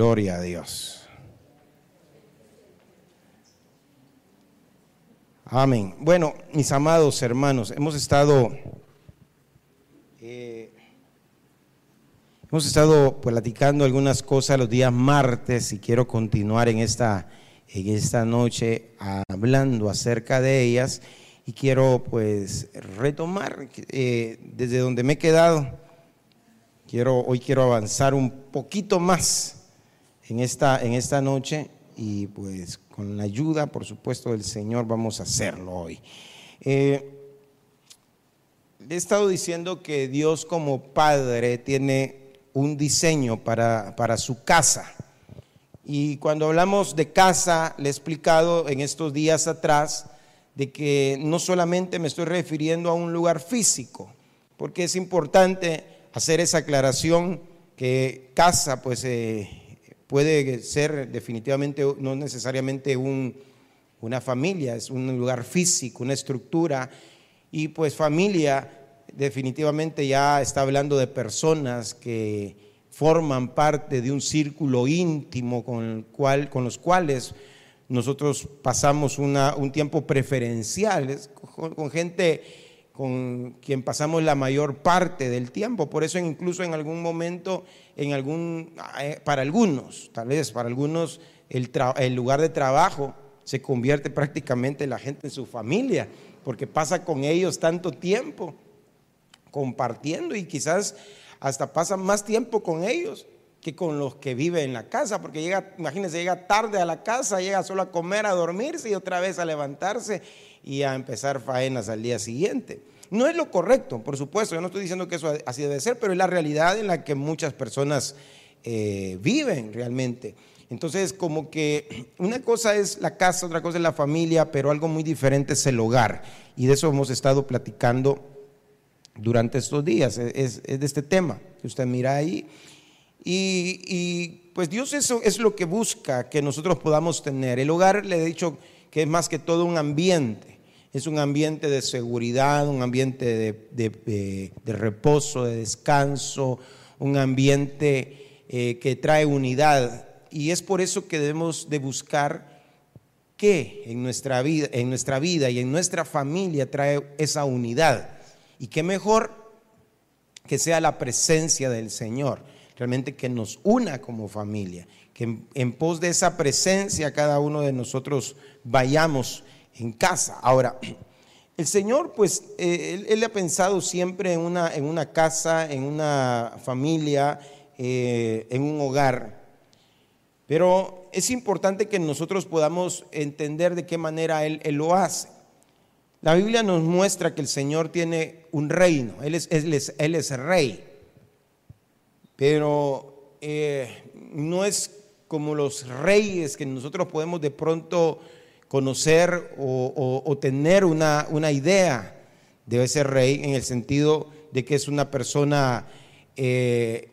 Gloria a Dios. Amén. Bueno, mis amados hermanos, hemos estado eh, hemos estado platicando algunas cosas los días martes y quiero continuar en esta en esta noche hablando acerca de ellas y quiero pues retomar eh, desde donde me he quedado. Quiero hoy quiero avanzar un poquito más en esta, en esta noche y pues con la ayuda, por supuesto, del Señor vamos a hacerlo hoy. Eh, he estado diciendo que Dios como Padre tiene un diseño para, para su casa. Y cuando hablamos de casa, le he explicado en estos días atrás de que no solamente me estoy refiriendo a un lugar físico, porque es importante hacer esa aclaración que casa, pues eh, puede ser definitivamente no necesariamente una familia, es un lugar físico, una estructura. Y pues familia definitivamente ya está hablando de personas que forman parte de un círculo íntimo con, cual, con los cuales nosotros pasamos un tiempo preferencial, con gente con quien pasamos la mayor parte del tiempo. Por eso incluso en algún momento, en algún, eh, para algunos, tal vez para algunos, el, lugar de trabajo se convierte prácticamente la gente en su familia, porque pasa con ellos tanto tiempo compartiendo y quizás hasta pasa más tiempo con ellos que con los que vive en la casa, porque llega, imagínense, llega tarde a la casa, llega solo a comer, a dormirse y otra vez a levantarse y a empezar faenas al día siguiente. No es lo correcto, por supuesto, yo no estoy diciendo que eso así debe ser, pero es la realidad en la que muchas personas eh, viven realmente. Entonces, como que una cosa es la casa, otra cosa es la familia, pero algo muy diferente es el hogar. Y de eso hemos estado platicando durante estos días, es, de este tema que usted mira ahí. Y, pues Dios eso es lo que busca que nosotros podamos tener. El hogar, le he dicho que es más que todo un ambiente es un ambiente de seguridad, un ambiente de, reposo, de descanso, un ambiente eh, que trae unidad. Y es por eso que debemos de buscar qué en nuestra vida, en nuestra vida y en nuestra familia trae esa unidad. Y qué mejor que sea la presencia del Señor, realmente que nos una como familia, que en pos de esa presencia cada uno de nosotros vayamos en casa. Ahora, el Señor, pues, eh, él, ha pensado siempre en una, en una casa, en una familia, eh, en un hogar. Pero es importante que nosotros podamos entender de qué manera Él, lo hace. La Biblia nos muestra que el Señor tiene un reino, Él es, él es, él es rey. Pero eh, no es como los reyes que nosotros podemos de pronto conocer o, tener una, una, idea de ese rey en el sentido de que es una persona eh,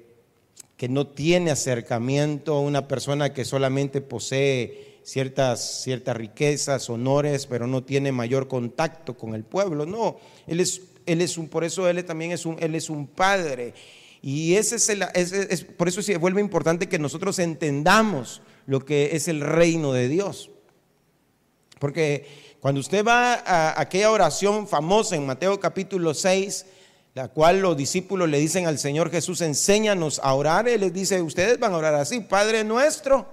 que no tiene acercamiento, una persona que solamente posee ciertas, ciertas riquezas, honores, pero no tiene mayor contacto con el pueblo. No, él es, él es un, por eso él también es un, él es un padre. Y ese es, el, es por eso se vuelve importante que nosotros entendamos lo que es el reino de Dios. Porque cuando usted va a aquella oración famosa en Mateo capítulo 6, la cual los discípulos le dicen al Señor Jesús, enséñanos a orar, Él les dice, ustedes van a orar así, Padre nuestro,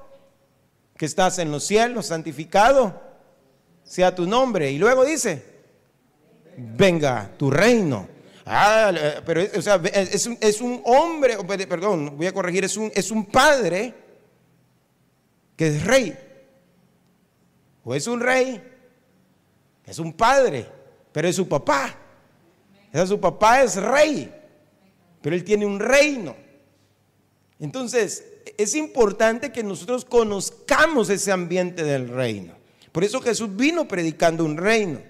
que estás en los cielos, santificado sea tu nombre. Y luego dice, venga tu reino. Ah, pero o sea, es, un, es, un, hombre, perdón, voy a corregir, es un, es un padre que es rey o es un rey, es un padre, pero es su papá. O su papá es rey, pero él tiene un reino. Entonces, es importante que nosotros conozcamos ese ambiente del reino. Por eso Jesús vino predicando un reino.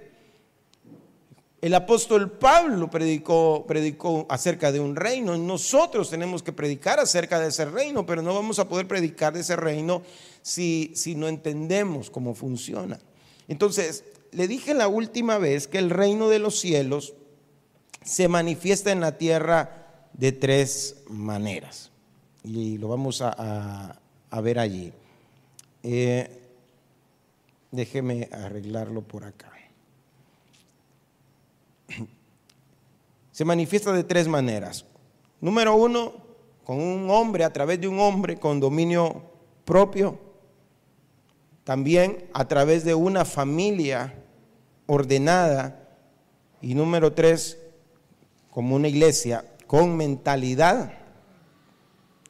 El apóstol Pablo predicó, predicó acerca de un reino. Nosotros tenemos que predicar acerca de ese reino, pero no vamos a poder predicar de ese reino si, si no entendemos cómo funciona. Entonces, le dije la última vez que el reino de los cielos se manifiesta en la tierra de tres maneras. Y lo vamos a, ver allí. Eh, déjeme arreglarlo por acá. Se manifiesta de tres maneras. Número uno, con un hombre, a través de un hombre con dominio propio. También a través de una familia ordenada. Y número tres, como una iglesia con mentalidad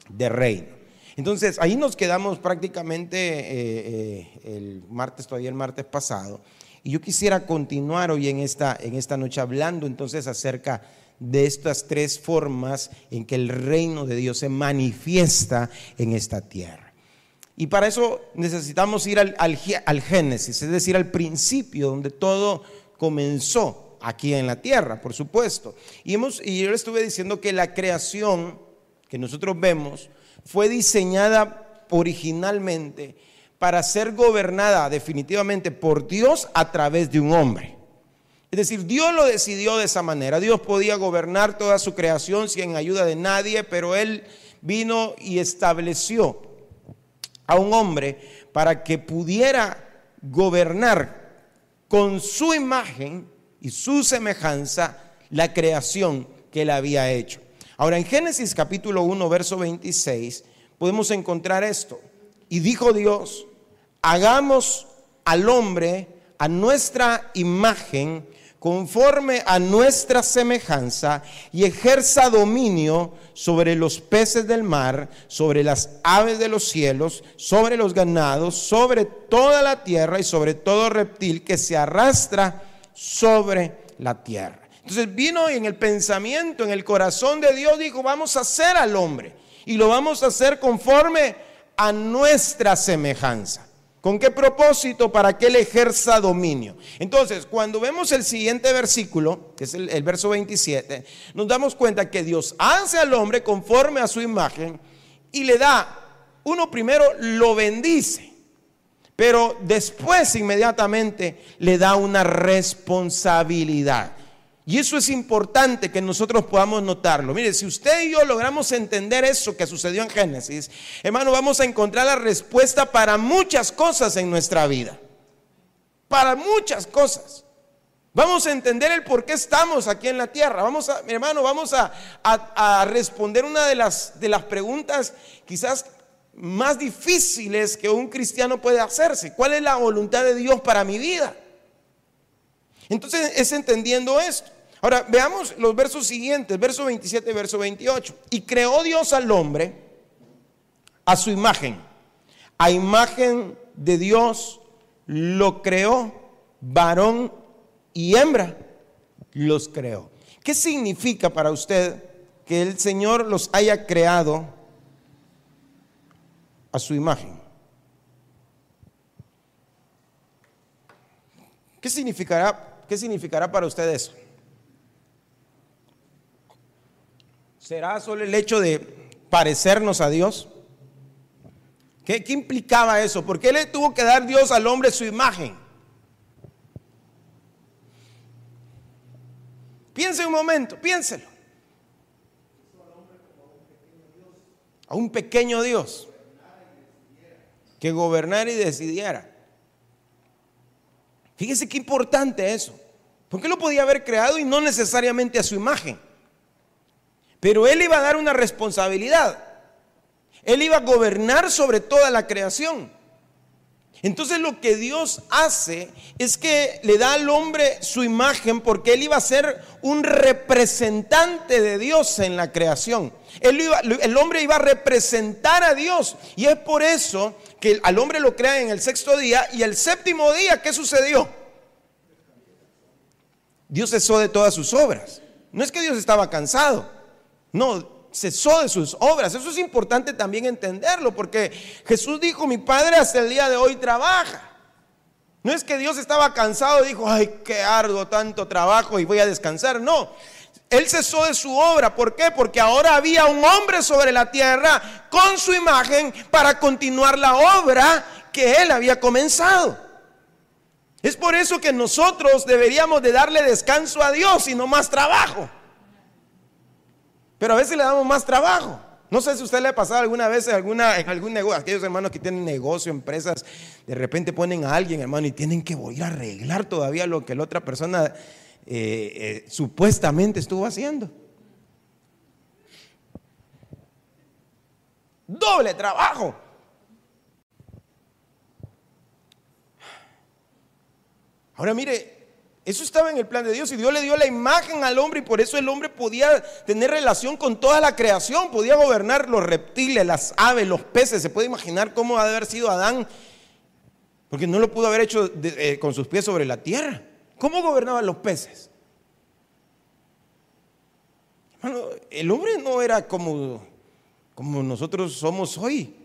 de reino. Entonces, ahí nos quedamos prácticamente eh, eh, el martes, todavía el martes pasado. Y yo quisiera continuar hoy en esta, en esta noche hablando entonces acerca de estas tres formas en que el reino de Dios se manifiesta en esta tierra. Y para eso necesitamos ir al, al Génesis, es decir, al principio donde todo comenzó aquí en la tierra, por supuesto. Y, hemos, y yo le estuve diciendo que la creación que nosotros vemos fue diseñada originalmente para ser gobernada definitivamente por Dios a través de un hombre. Es decir, Dios lo decidió de esa manera. Dios podía gobernar toda su creación sin ayuda de nadie, pero Él vino y estableció a un hombre para que pudiera gobernar con su imagen y su semejanza la creación que él había hecho. Ahora en Génesis capítulo 1, verso 26, podemos encontrar esto. Y dijo Dios, hagamos al hombre a nuestra imagen, conforme a nuestra semejanza, y ejerza dominio sobre los peces del mar, sobre las aves de los cielos, sobre los ganados, sobre toda la tierra y sobre todo reptil que se arrastra sobre la tierra. Entonces vino en el pensamiento, en el corazón de Dios, dijo, vamos a hacer al hombre y lo vamos a hacer conforme a nuestra semejanza. ¿Con qué propósito? Para que él ejerza dominio. Entonces, cuando vemos el siguiente versículo, que es el, el, verso 27, nos damos cuenta que Dios hace al hombre conforme a su imagen y le da, uno primero lo bendice. Pero después inmediatamente le da una responsabilidad. Y eso es importante que nosotros podamos notarlo. Mire, si usted y yo logramos entender eso que sucedió en Génesis, hermano, vamos a encontrar la respuesta para muchas cosas en nuestra vida. Para muchas cosas. Vamos a entender el por qué estamos aquí en la tierra. Vamos a, hermano, vamos a, a responder una de las, de las preguntas quizás más difíciles que un cristiano puede hacerse. ¿Cuál es la voluntad de Dios para mi vida? Entonces es entendiendo esto. Ahora veamos los versos siguientes, verso 27 y verso 28. Y creó Dios al hombre a su imagen. A imagen de Dios lo creó, varón y hembra los creó. ¿Qué significa para usted que el Señor los haya creado a su imagen. ¿Qué significará, qué significará para usted eso? ¿Será solo el hecho de parecernos a Dios? ¿Qué, ¿Qué, implicaba eso? ¿Por qué le tuvo que dar Dios al hombre su imagen? Piense un momento, piénselo. A un pequeño Dios que gobernara y decidiera. Fíjese qué importante eso. Porque lo podía haber creado y no necesariamente a su imagen. Pero él iba a dar una responsabilidad. Él iba a gobernar sobre toda la creación. Entonces lo que Dios hace es que le da al hombre su imagen porque él iba a ser un representante de Dios en la creación. el hombre iba a representar a Dios. Y es por eso que al hombre lo crea en el sexto día y el séptimo día, ¿qué sucedió? Dios cesó de todas sus obras. No es que Dios estaba cansado. No, cesó de sus obras. Eso es importante también entenderlo, porque Jesús dijo, mi Padre hasta el día de hoy trabaja. No es que Dios estaba cansado y dijo, ay, qué arduo tanto trabajo y voy a descansar. No, Él cesó de su obra. ¿Por qué? Porque ahora había un hombre sobre la tierra con su imagen para continuar la obra que Él había comenzado. Es por eso que nosotros deberíamos de darle descanso a Dios y no más trabajo. Pero a veces le damos más trabajo. No sé si a usted le ha pasado alguna vez en, alguna, en algún negocio, aquellos hermanos que tienen negocio, empresas, de repente ponen a alguien, hermano, y tienen que volver a arreglar todavía lo que la otra persona eh, eh, supuestamente estuvo haciendo. Doble trabajo. Ahora mire, eso estaba en el plan de Dios y Dios le dio la imagen al hombre y por eso el hombre podía tener relación con toda la creación, podía gobernar los reptiles, las aves, los peces. Se puede imaginar cómo ha de haber sido Adán, porque no lo pudo haber hecho eh, con sus pies sobre la tierra. ¿Cómo gobernaban los peces? el hombre no era como, como nosotros somos hoy.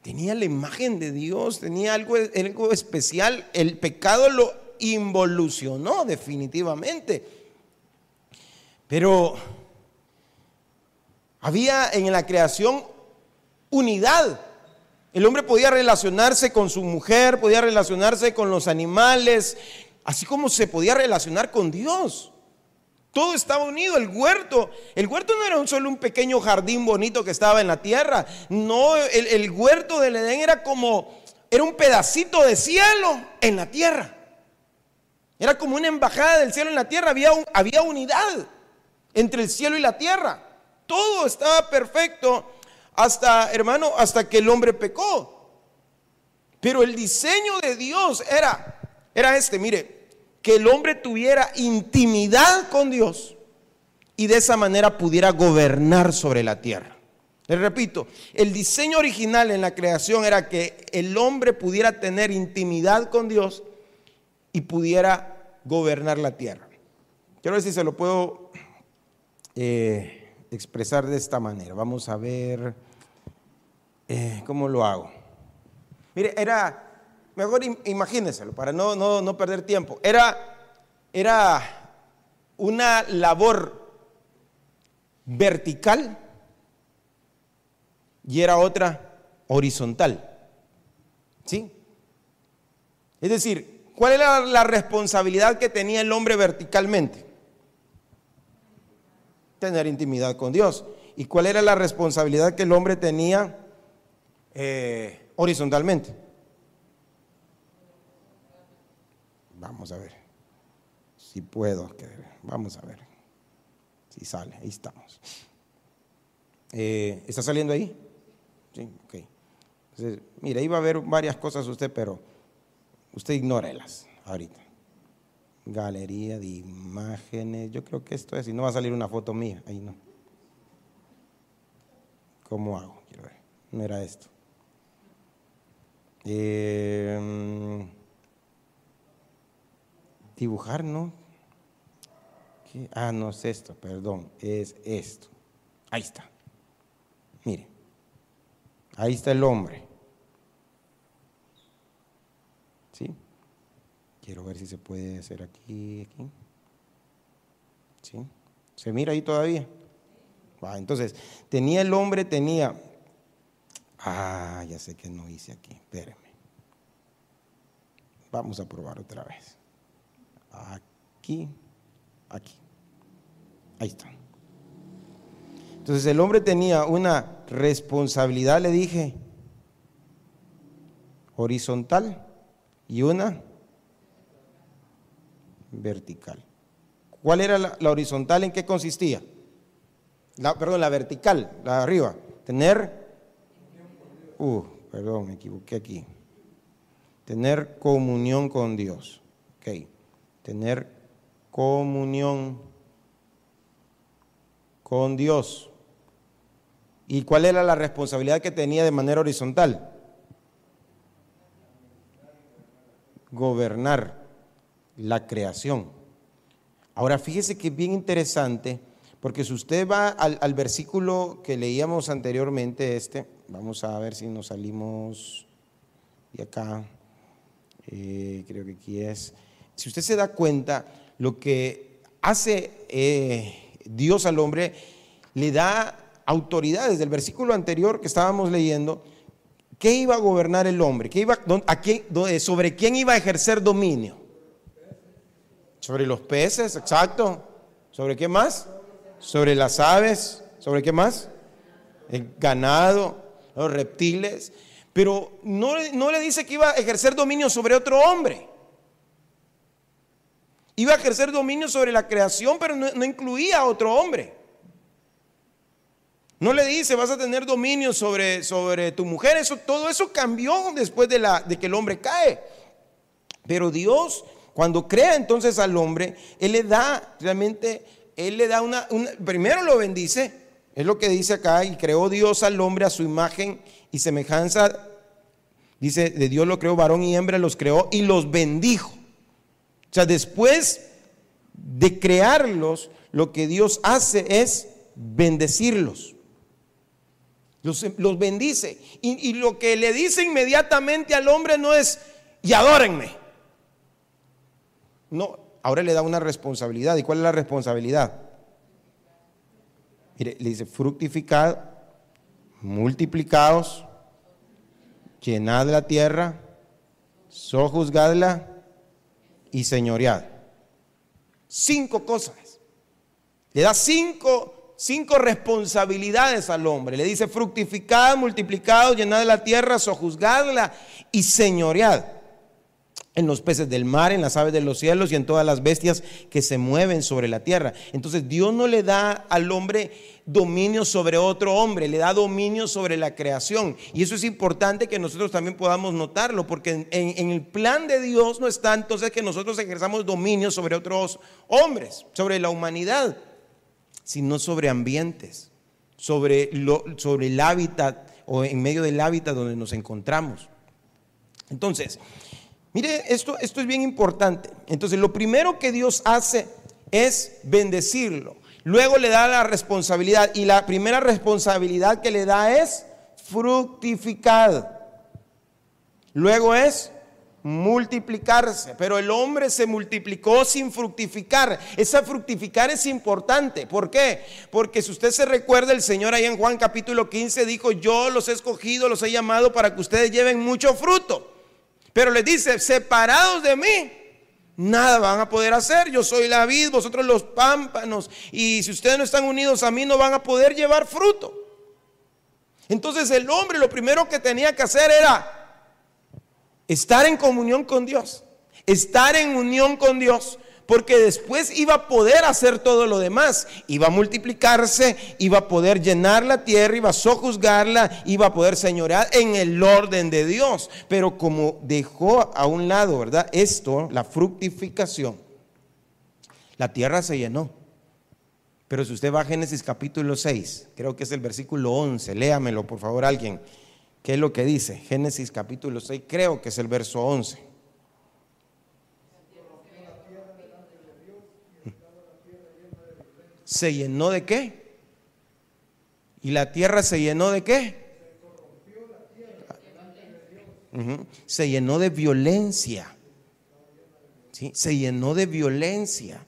Tenía la imagen de Dios, tenía algo, algo especial. El pecado lo involucionó definitivamente. Pero había en la creación unidad. El hombre podía relacionarse con su mujer, podía relacionarse con los animales, así como se podía relacionar con Dios. Todo estaba unido, el huerto. El huerto no era solo un pequeño jardín bonito que estaba en la tierra. No, el, el huerto del Edén era como, era un pedacito de cielo en la tierra. Era como una embajada del cielo en la tierra. Había, había unidad entre el cielo y la tierra. Todo estaba perfecto hasta, hermano, hasta que el hombre pecó. Pero el diseño de Dios era, era este, mire, que el hombre tuviera intimidad con Dios y de esa manera pudiera gobernar sobre la tierra. Les repito, el diseño original en la creación era que el hombre pudiera tener intimidad con Dios y pudiera gobernar la tierra. Quiero ver si se lo puedo eh, expresar de esta manera. Vamos a ver eh, cómo lo hago. Mire, era, mejor imagínenselo para no, no, no perder tiempo. Era, era una labor vertical y era otra horizontal. ¿Sí? Es decir, ¿Cuál era la responsabilidad que tenía el hombre verticalmente? Tener intimidad con Dios. ¿Y cuál era la responsabilidad que el hombre tenía eh, horizontalmente? Vamos a ver. Si puedo. Vamos a ver. Si sale. Ahí estamos. Eh, ¿Está saliendo ahí? Sí, ok. Entonces, mira, iba a ver varias cosas usted, pero Usted ignórelas ahorita. Galería de imágenes. Yo creo que esto es, y no va a salir una foto mía, ahí no. ¿Cómo hago? Quiero ver. No era esto. Em, dibujar, ¿no? Ah, no es esto, perdón, es esto. Ahí está. Mire, ahí está el hombre. ¿Sí? Quiero ver si se puede hacer aquí, aquí. ¿Sí? ¿Se mira ahí todavía? Entonces, tenía el hombre, tenía... Ah, ya sé que no hice aquí, espérenme. Vamos a probar otra vez. Aquí, aquí. Ahí está. Entonces el hombre tenía una responsabilidad, le dije, horizontal y una vertical. ¿Cuál era la, horizontal? ¿En qué consistía? La, perdón, la vertical, la de arriba. Tener, uh, perdón, me equivoqué aquí. Tener comunión con Dios. Ok. Tener comunión con Dios. ¿Y cuál era la responsabilidad que tenía de manera horizontal? gobernar la creación. Ahora fíjese que es bien interesante Porque si usted va al, versículo que leíamos anteriormente, este, vamos a ver si nos salimos de acá, eh, creo que aquí es. Si usted se da cuenta, lo que hace eh, Dios al hombre, le da autoridad. Desde el versículo anterior que estábamos leyendo, ¿qué iba a gobernar el hombre? ¿Qué iba, a ¿Sobre quién iba a ejercer dominio? Sobre los peces, exacto. ¿Sobre qué más? Sobre las aves. ¿Sobre qué más? El ganado, los reptiles. Pero no, no le dice que iba a ejercer dominio sobre otro hombre. Iba a ejercer dominio sobre la creación, pero no, incluía a otro hombre. No le dice, vas a tener dominio sobre, sobre tu mujer. Eso, todo eso cambió después de, la, de que el hombre cae. Pero Dios, cuando crea entonces al hombre, Él le da realmente, Él le da una, primero lo bendice, es lo que dice acá, y creó Dios al hombre a su imagen y semejanza. Dice, de Dios lo creó, varón y hembra los creó y los bendijo. O sea, después de crearlos, lo que Dios hace es bendecirlos. Los, bendice. Y, y, lo que le dice inmediatamente al hombre no es, y adórenme. No, ahora le da una responsabilidad. ¿Y cuál es la responsabilidad? Mire, le dice, fructificad, multiplicados, llenad la tierra, sojuzgadla y señoread. Cinco cosas. Le da cinco, cinco responsabilidades al hombre. Le dice fructificad, multiplicad, llenad la tierra, sojuzgadla y señoread en los peces del mar, en las aves de los cielos y en todas las bestias que se mueven sobre la tierra. Entonces Dios no le da al hombre dominio sobre otro hombre, le da dominio sobre la creación. Y eso es importante que nosotros también podamos notarlo, porque en, el plan de Dios no está entonces que nosotros ejerzamos dominio sobre otros hombres, sobre la humanidad, sino sobre ambientes, sobre, el hábitat o en medio del hábitat donde nos encontramos. Entonces, Mire, esto, esto es bien importante. Entonces, lo primero que Dios hace es bendecirlo. Luego le da la responsabilidad. Y la primera responsabilidad que le da es fructificar. Luego es multiplicarse. Pero el hombre se multiplicó sin fructificar. Esa fructificar es importante. ¿Por qué? Porque si usted se recuerda, el Señor ahí en Juan capítulo 15 dijo, yo los he escogido, los he llamado para que ustedes lleven mucho fruto. Pero les dice, separados de mí, nada van a poder hacer. Yo soy la vid, vosotros los pámpanos. Y si ustedes no están unidos a mí, no van a poder llevar fruto. Entonces el hombre lo primero que tenía que hacer era estar en comunión con Dios. Estar en unión con Dios porque después iba a poder hacer todo lo demás, iba a multiplicarse, iba a poder llenar la tierra, iba a sojuzgarla, iba a poder señorear en el orden de Dios. Pero como dejó a un lado, ¿verdad? Esto, la fructificación, la tierra se llenó. Pero si usted va a Génesis capítulo 6, creo que es el versículo 11, léamelo por favor alguien. ¿Qué es lo que dice? Génesis capítulo 6, creo que es el verso 11. Se llenó de qué? ¿Y la tierra se llenó de qué? Se llenó de violencia. ¿Sí? Se llenó de violencia.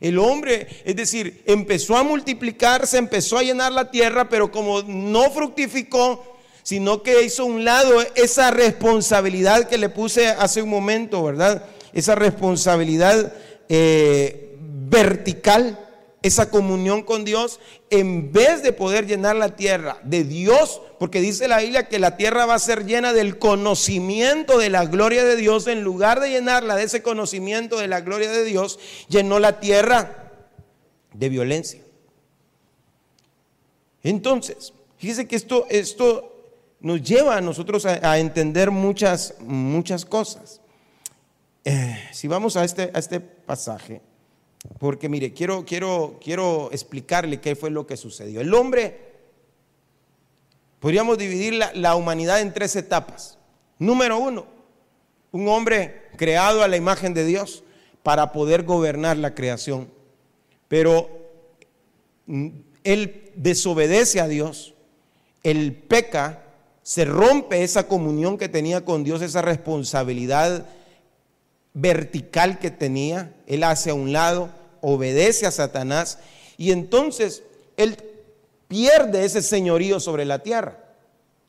El hombre, es decir, empezó a multiplicarse, empezó a llenar la tierra, pero como no fructificó, sino que hizo un lado esa responsabilidad que le puse hace un momento, ¿verdad? Esa responsabilidad eh, vertical esa comunión con Dios, en vez de poder llenar la tierra de Dios, porque dice la Biblia que la tierra va a ser llena del conocimiento de la gloria de Dios, en lugar de llenarla de ese conocimiento de la gloria de Dios, llenó la tierra de violencia. Entonces, fíjese que esto, esto nos lleva a nosotros a, entender muchas, muchas cosas. Eh, si vamos a este, a este pasaje, porque mire, quiero, quiero, quiero explicarle qué fue lo que sucedió. El hombre, podríamos dividir la, la humanidad en tres etapas. Número uno, un hombre creado a la imagen de Dios para poder gobernar la creación. Pero mm, él desobedece a Dios, él peca, se rompe esa comunión que tenía con Dios, esa responsabilidad vertical que tenía, él hace a un lado, obedece a Satanás y entonces él pierde ese señorío sobre la tierra.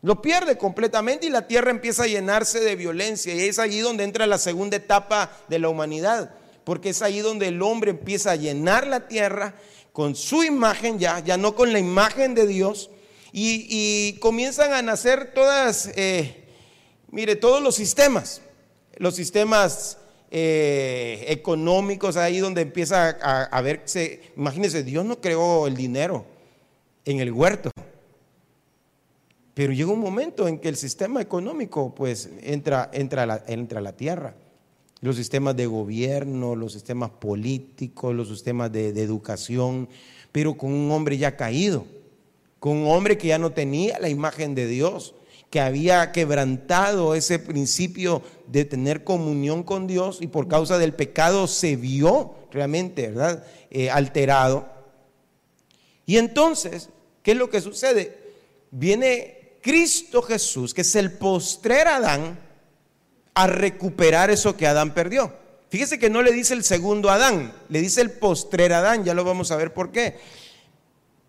Lo pierde completamente y la tierra empieza a llenarse de violencia. Y es allí donde entra la segunda etapa de la humanidad. Porque es allí donde el hombre empieza a llenar la tierra con su imagen ya, ya no con la imagen de Dios. Y, comienzan a nacer todas, eh, mire, todos los sistemas. Los sistemas eh, económicos, ahí donde empieza a, a verse, imagínense, Dios no creó el dinero en el huerto. Pero llega un momento en que el sistema económico pues entra, entra, a, la, entra la tierra. Los sistemas de gobierno, los sistemas políticos, los sistemas de, de educación, pero con un hombre ya caído, con un hombre que ya no tenía la imagen de Dios, que había quebrantado ese principio de tener comunión con Dios y por causa del pecado se vio realmente, ¿verdad? Eh, alterado. Y entonces, ¿qué es lo que sucede? Viene Cristo Jesús, que es el postrer Adán, a recuperar eso que Adán perdió. Fíjese que no le dice el segundo Adán, le dice el postrer Adán, ya lo vamos a ver por qué.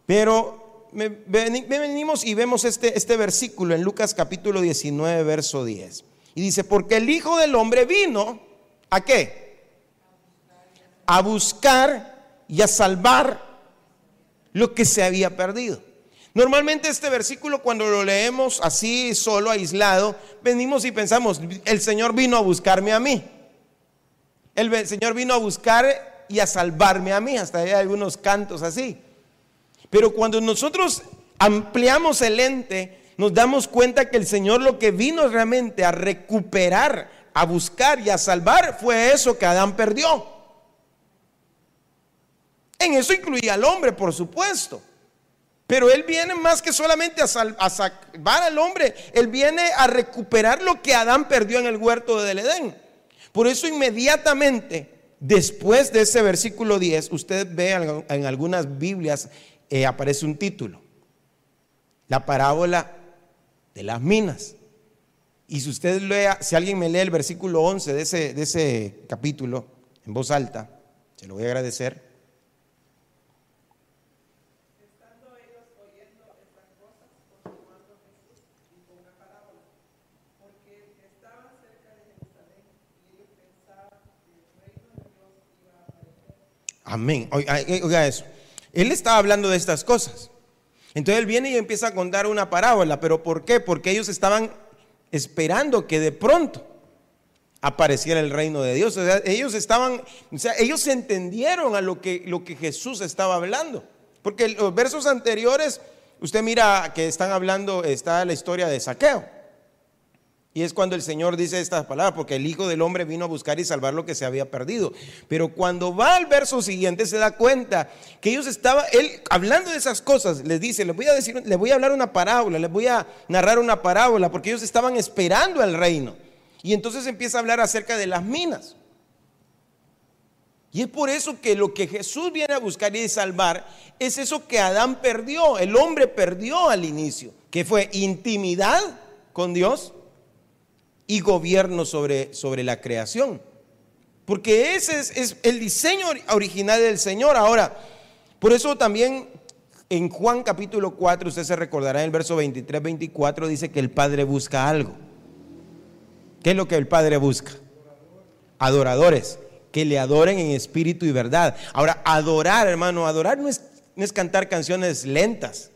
Pero venimos y vemos este, este versículo en Lucas capítulo 19, verso 10. Y dice, porque el Hijo del Hombre vino, ¿a qué? A buscar y a salvar lo que se había perdido. Normalmente este versículo cuando lo leemos así solo, aislado, venimos y pensamos, el Señor vino a buscarme a mí. El Señor vino a buscar y a salvarme a mí. Hasta hay algunos cantos así. Pero cuando nosotros ampliamos el ente, nos damos cuenta que el Señor lo que vino realmente a recuperar, a buscar y a salvar fue eso que Adán perdió. En eso incluía al hombre, por supuesto. Pero Él viene más que solamente a, salvar al hombre, Él viene a recuperar lo que Adán perdió en el huerto del Edén. Por eso inmediatamente, después de ese versículo 10, usted ve en algunas Biblias, eh, aparece un título, la parábola de las minas. Y si usted lea, si alguien me lee el versículo 11 de ese, de ese capítulo en voz alta, se lo voy a agradecer. Amén. Oiga eso. Él estaba hablando de estas cosas. Entonces él viene y empieza a contar una parábola. ¿Pero por qué? Porque ellos estaban esperando que de pronto apareciera el reino de Dios. O sea, ellos estaban, o sea, ellos entendieron a lo que, lo que Jesús estaba hablando. Porque los versos anteriores, usted mira que están hablando, está la historia de saqueo. Y es cuando el Señor dice estas palabras, porque el Hijo del Hombre vino a buscar y salvar lo que se había perdido. Pero cuando va al verso siguiente se da cuenta que ellos estaban, él hablando de esas cosas, les dice, les voy a decir, les voy a hablar una parábola, les voy a narrar una parábola, porque ellos estaban esperando el reino. Y entonces empieza a hablar acerca de las minas. Y es por eso que lo que Jesús viene a buscar y salvar es eso que Adán perdió, el hombre perdió al inicio, que fue intimidad con Dios y gobierno sobre, sobre la creación. Porque ese es, el diseño original del Señor. Ahora, por eso también en Juan capítulo 4, usted se recordará en el verso 23, 24, dice que el Padre busca algo. ¿Qué es lo que el Padre busca? Adoradores, que le adoren en espíritu y verdad. Ahora, adorar, hermano, adorar no es, no es cantar canciones lentas.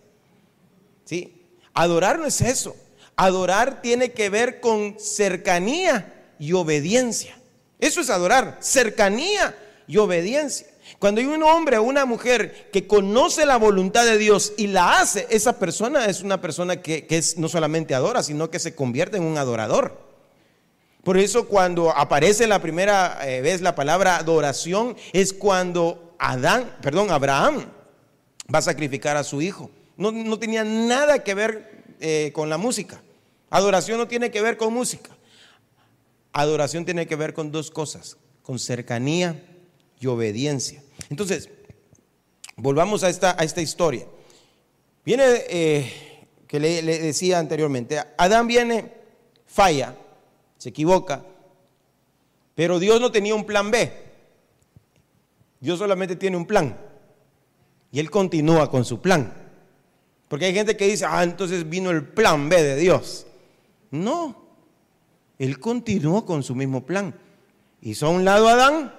¿Sí? Adorar no es eso. Adorar tiene que ver con cercanía y obediencia. Eso es adorar, cercanía y obediencia. Cuando hay un hombre o una mujer que conoce la voluntad de Dios y la hace, esa persona es una persona que, es, no solamente adora, sino que se convierte en un adorador. Por eso cuando aparece la primera eh, vez la palabra adoración es cuando Adán, perdón, Abraham va a sacrificar a su hijo. No, tenía nada que ver eh, con la música. Adoración no tiene que ver con música. Adoración tiene que ver con dos cosas, con cercanía y obediencia. Entonces, volvamos a esta, a esta historia. Viene, eh, que le, le decía anteriormente, Adán viene, falla, se equivoca, pero Dios no tenía un plan B. Dios solamente tiene un plan. Y Él continúa con su plan. Porque hay gente que dice, ah, entonces vino el plan B de Dios. No, Él continuó con su mismo plan. Hizo a un lado a Adán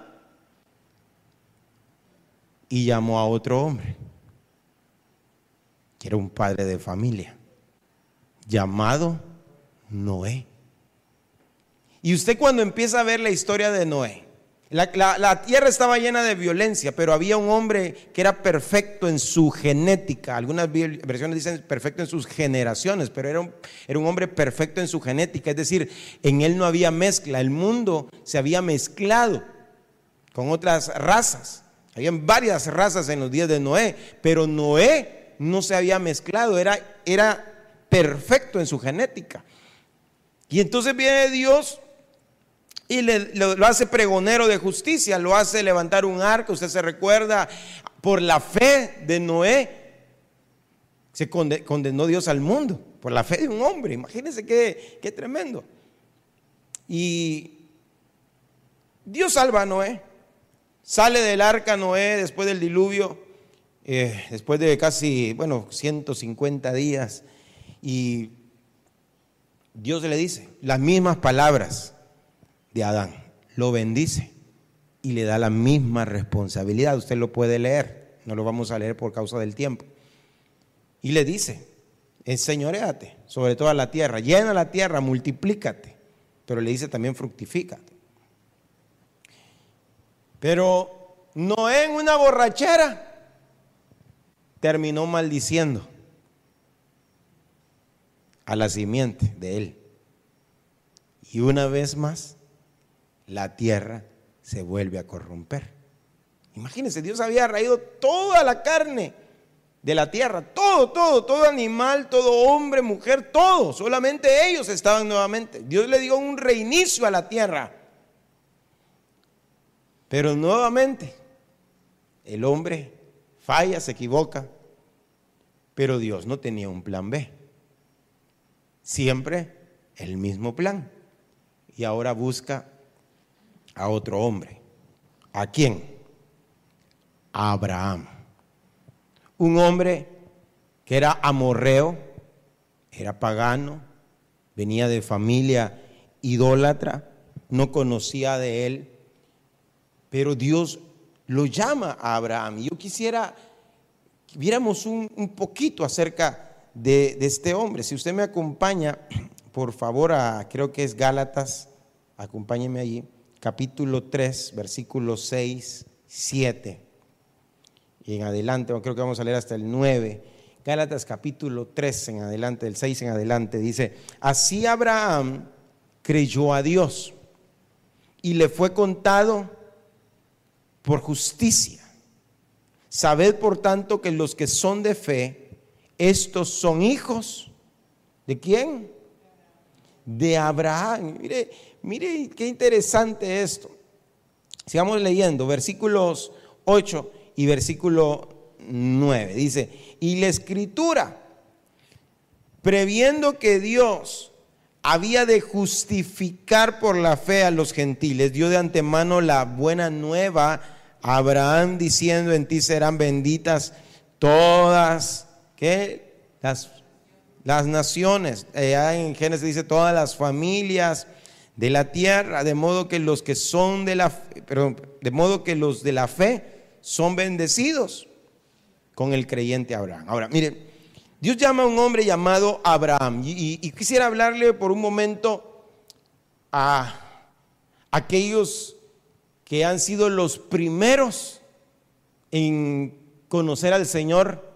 y llamó a otro hombre, que era un padre de familia, llamado Noé. Y usted cuando empieza a ver la historia de Noé, la, tierra estaba llena de violencia, pero había un hombre que era perfecto en su genética. Algunas versiones dicen perfecto en sus generaciones, pero era un, hombre perfecto en su genética. Es decir, en él no había mezcla. El mundo se había mezclado con otras razas. Habían varias razas en los días de Noé, pero Noé no se había mezclado, era perfecto en su genética. Y entonces viene Dios y lo, hace pregonero de justicia, lo hace levantar un arco, usted se recuerda, por la fe de Noé, se condenó Dios al mundo, por la fe de un hombre, imagínense qué, qué tremendo. Y Dios salva a Noé, sale del arca Noé después del diluvio, eh, después de casi, bueno, 150 días, y Dios le dice las mismas palabras de Adán. Lo bendice y le da la misma responsabilidad. Usted lo puede leer, no lo vamos a leer por causa del tiempo. Y le dice, enseñoreate sobre toda la tierra, llena la tierra, multiplícate. Pero le dice también fructifícate. Pero no en una borrachera terminó maldiciendo a la simiente de él. Y una vez más la tierra se vuelve a corromper. Imagínense, Dios había raído toda la carne de la tierra, todo, todo, todo animal, todo hombre, mujer, todo, solamente ellos estaban nuevamente. Dios le dio un reinicio a la tierra. Pero nuevamente el hombre falla, se equivoca, pero Dios no tenía un plan B. Siempre el mismo plan. Y ahora busca a otro hombre. ¿A quién? A Abraham. Un hombre que era amorreo, era pagano, venía de familia idólatra, no conocía de él, pero Dios lo llama a Abraham. Yo quisiera que viéramos un, poquito acerca de, de, este hombre. Si usted me acompaña, por favor, a, creo que es Gálatas, acompáñeme allí capítulo 3, versículos 6, 7 y en adelante, creo que vamos a leer hasta el 9. Gálatas capítulo 3 en adelante, del 6 en adelante, dice, así Abraham creyó a Dios y le fue contado por justicia. Sabed por tanto que los que son de fe, estos son hijos de quién? De Abraham. Mire, Mire qué interesante esto. Sigamos leyendo, versículos 8 y versículo 9. Dice, y la escritura, previendo que Dios había de justificar por la fe a los gentiles, dio de antemano la buena nueva a Abraham diciendo, en ti serán benditas todas, ¿qué? Las, las naciones. Allá en Génesis dice todas las familias de la tierra, de modo que los que son de la de modo que los de la fe son bendecidos con el creyente Abraham. Ahora, mire, Dios llama a un hombre llamado Abraham y, quisiera hablarle por un momento a aquellos que han sido los primeros en conocer al Señor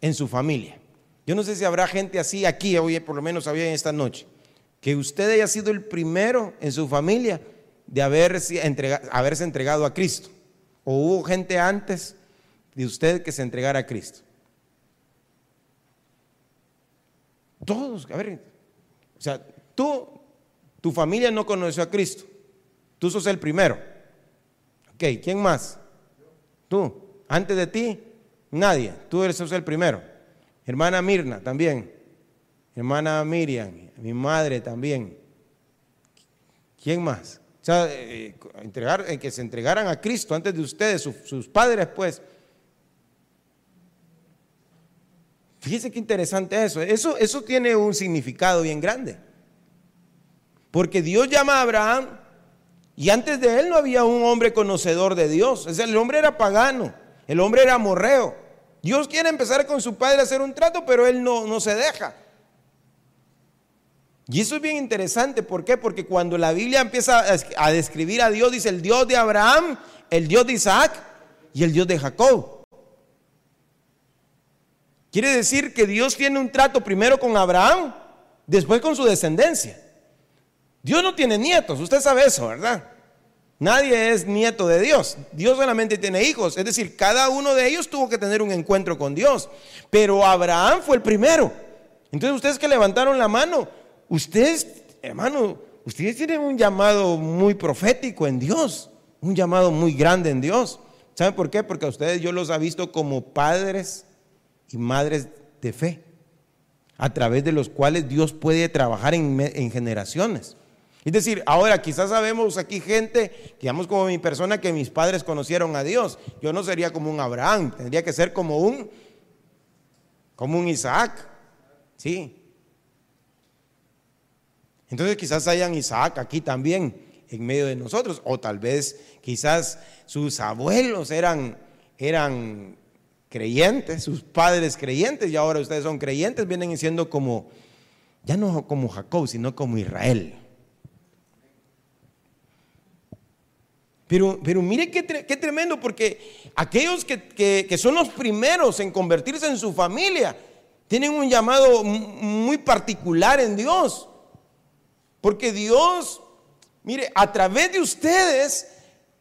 en su familia. Yo no sé si habrá gente así aquí, hoy por lo menos había en esta noche que usted haya sido el primero en su familia de haberse, entregado a Cristo. ¿O hubo gente antes de usted que se entregara a Cristo? Todos, a ver, o sea, tú, tu familia no conoció a Cristo. Tú sos el primero. Ok, ¿quién más? Tú. Antes de ti, Nadie. Tú eres el primero. Hermana Mirna también. Hermana Miriam. Mi madre también. ¿Quién más? O sea, eh, entregar, que se entregaran a Cristo antes de ustedes, sus padres, pues. Fíjense qué interesante eso. eso. Eso tiene un significado bien grande. Porque Dios llama a Abraham y antes de él no había un hombre conocedor de Dios. el hombre era pagano, el hombre era morreo. Dios quiere empezar con su padre a hacer un trato, pero él no, no se deja. Y eso es bien interesante, ¿por qué? Porque cuando la Biblia empieza a describir a Dios, dice el Dios de Abraham, el Dios de Isaac y el Dios de Jacob. Quiere decir que Dios tiene un trato primero con Abraham, después con su descendencia. Dios no tiene nietos, usted sabe eso, ¿verdad? Nadie es nieto de Dios. Dios solamente tiene hijos. Es decir, cada uno de ellos tuvo que tener un encuentro con Dios. Pero Abraham fue el primero. Entonces ustedes que levantaron la mano, ustedes, hermano, ustedes tienen un llamado muy profético en Dios. Un llamado muy grande en Dios. ¿Saben por qué? Porque a ustedes yo los ha visto como padres y madres de fe, a través de los cuales Dios puede trabajar en, generaciones. Es decir, ahora quizás sabemos aquí gente, digamos como mi persona, que mis padres conocieron a Dios. Yo no sería como un Abraham, tendría que ser como un, como un Isaac. Sí. Entonces quizás hayan Isaac aquí también en medio de nosotros, o tal vez quizás sus abuelos eran, eran creyentes, sus padres creyentes, y ahora ustedes son creyentes, vienen siendo como, ya no como Jacob, sino como Israel. Pero, pero mire qué, tremendo, porque aquellos que, que, son los primeros en convertirse en su familia, tienen un llamado muy particular en Dios. Porque Dios, mire, a través de ustedes,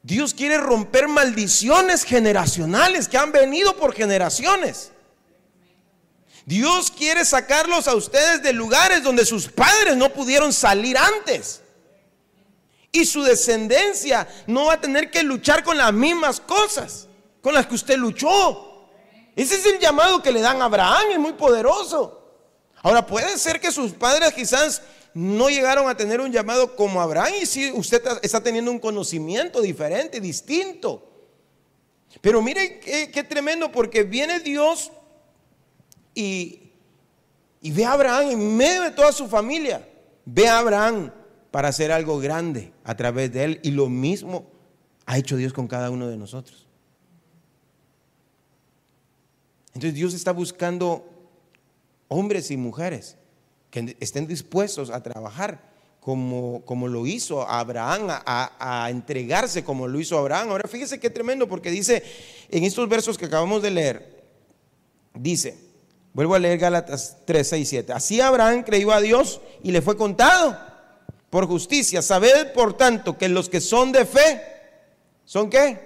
Dios quiere romper maldiciones generacionales que han venido por generaciones. Dios quiere sacarlos a ustedes de lugares donde sus padres no pudieron salir antes. Y su descendencia no va a tener que luchar con las mismas cosas con las que usted luchó. Ese es el llamado que le dan a Abraham, es muy poderoso. Ahora puede ser que sus padres quizás no llegaron a tener un llamado como Abraham y si usted está teniendo un conocimiento diferente, distinto. Pero mire qué, tremendo porque viene Dios y, y ve a Abraham en medio de toda su familia. Ve a Abraham para hacer algo grande a través de él y lo mismo ha hecho Dios con cada uno de nosotros. Entonces Dios está buscando hombres y mujeres que estén dispuestos a trabajar como, como lo hizo Abraham, a, entregarse como lo hizo Abraham. Ahora fíjese qué tremendo, porque dice en estos versos que acabamos de leer, dice, vuelvo a leer Gálatas 3, 6, 7, así Abraham creyó a Dios y le fue contado por justicia. Sabed, por tanto, que los que son de fe, ¿son qué?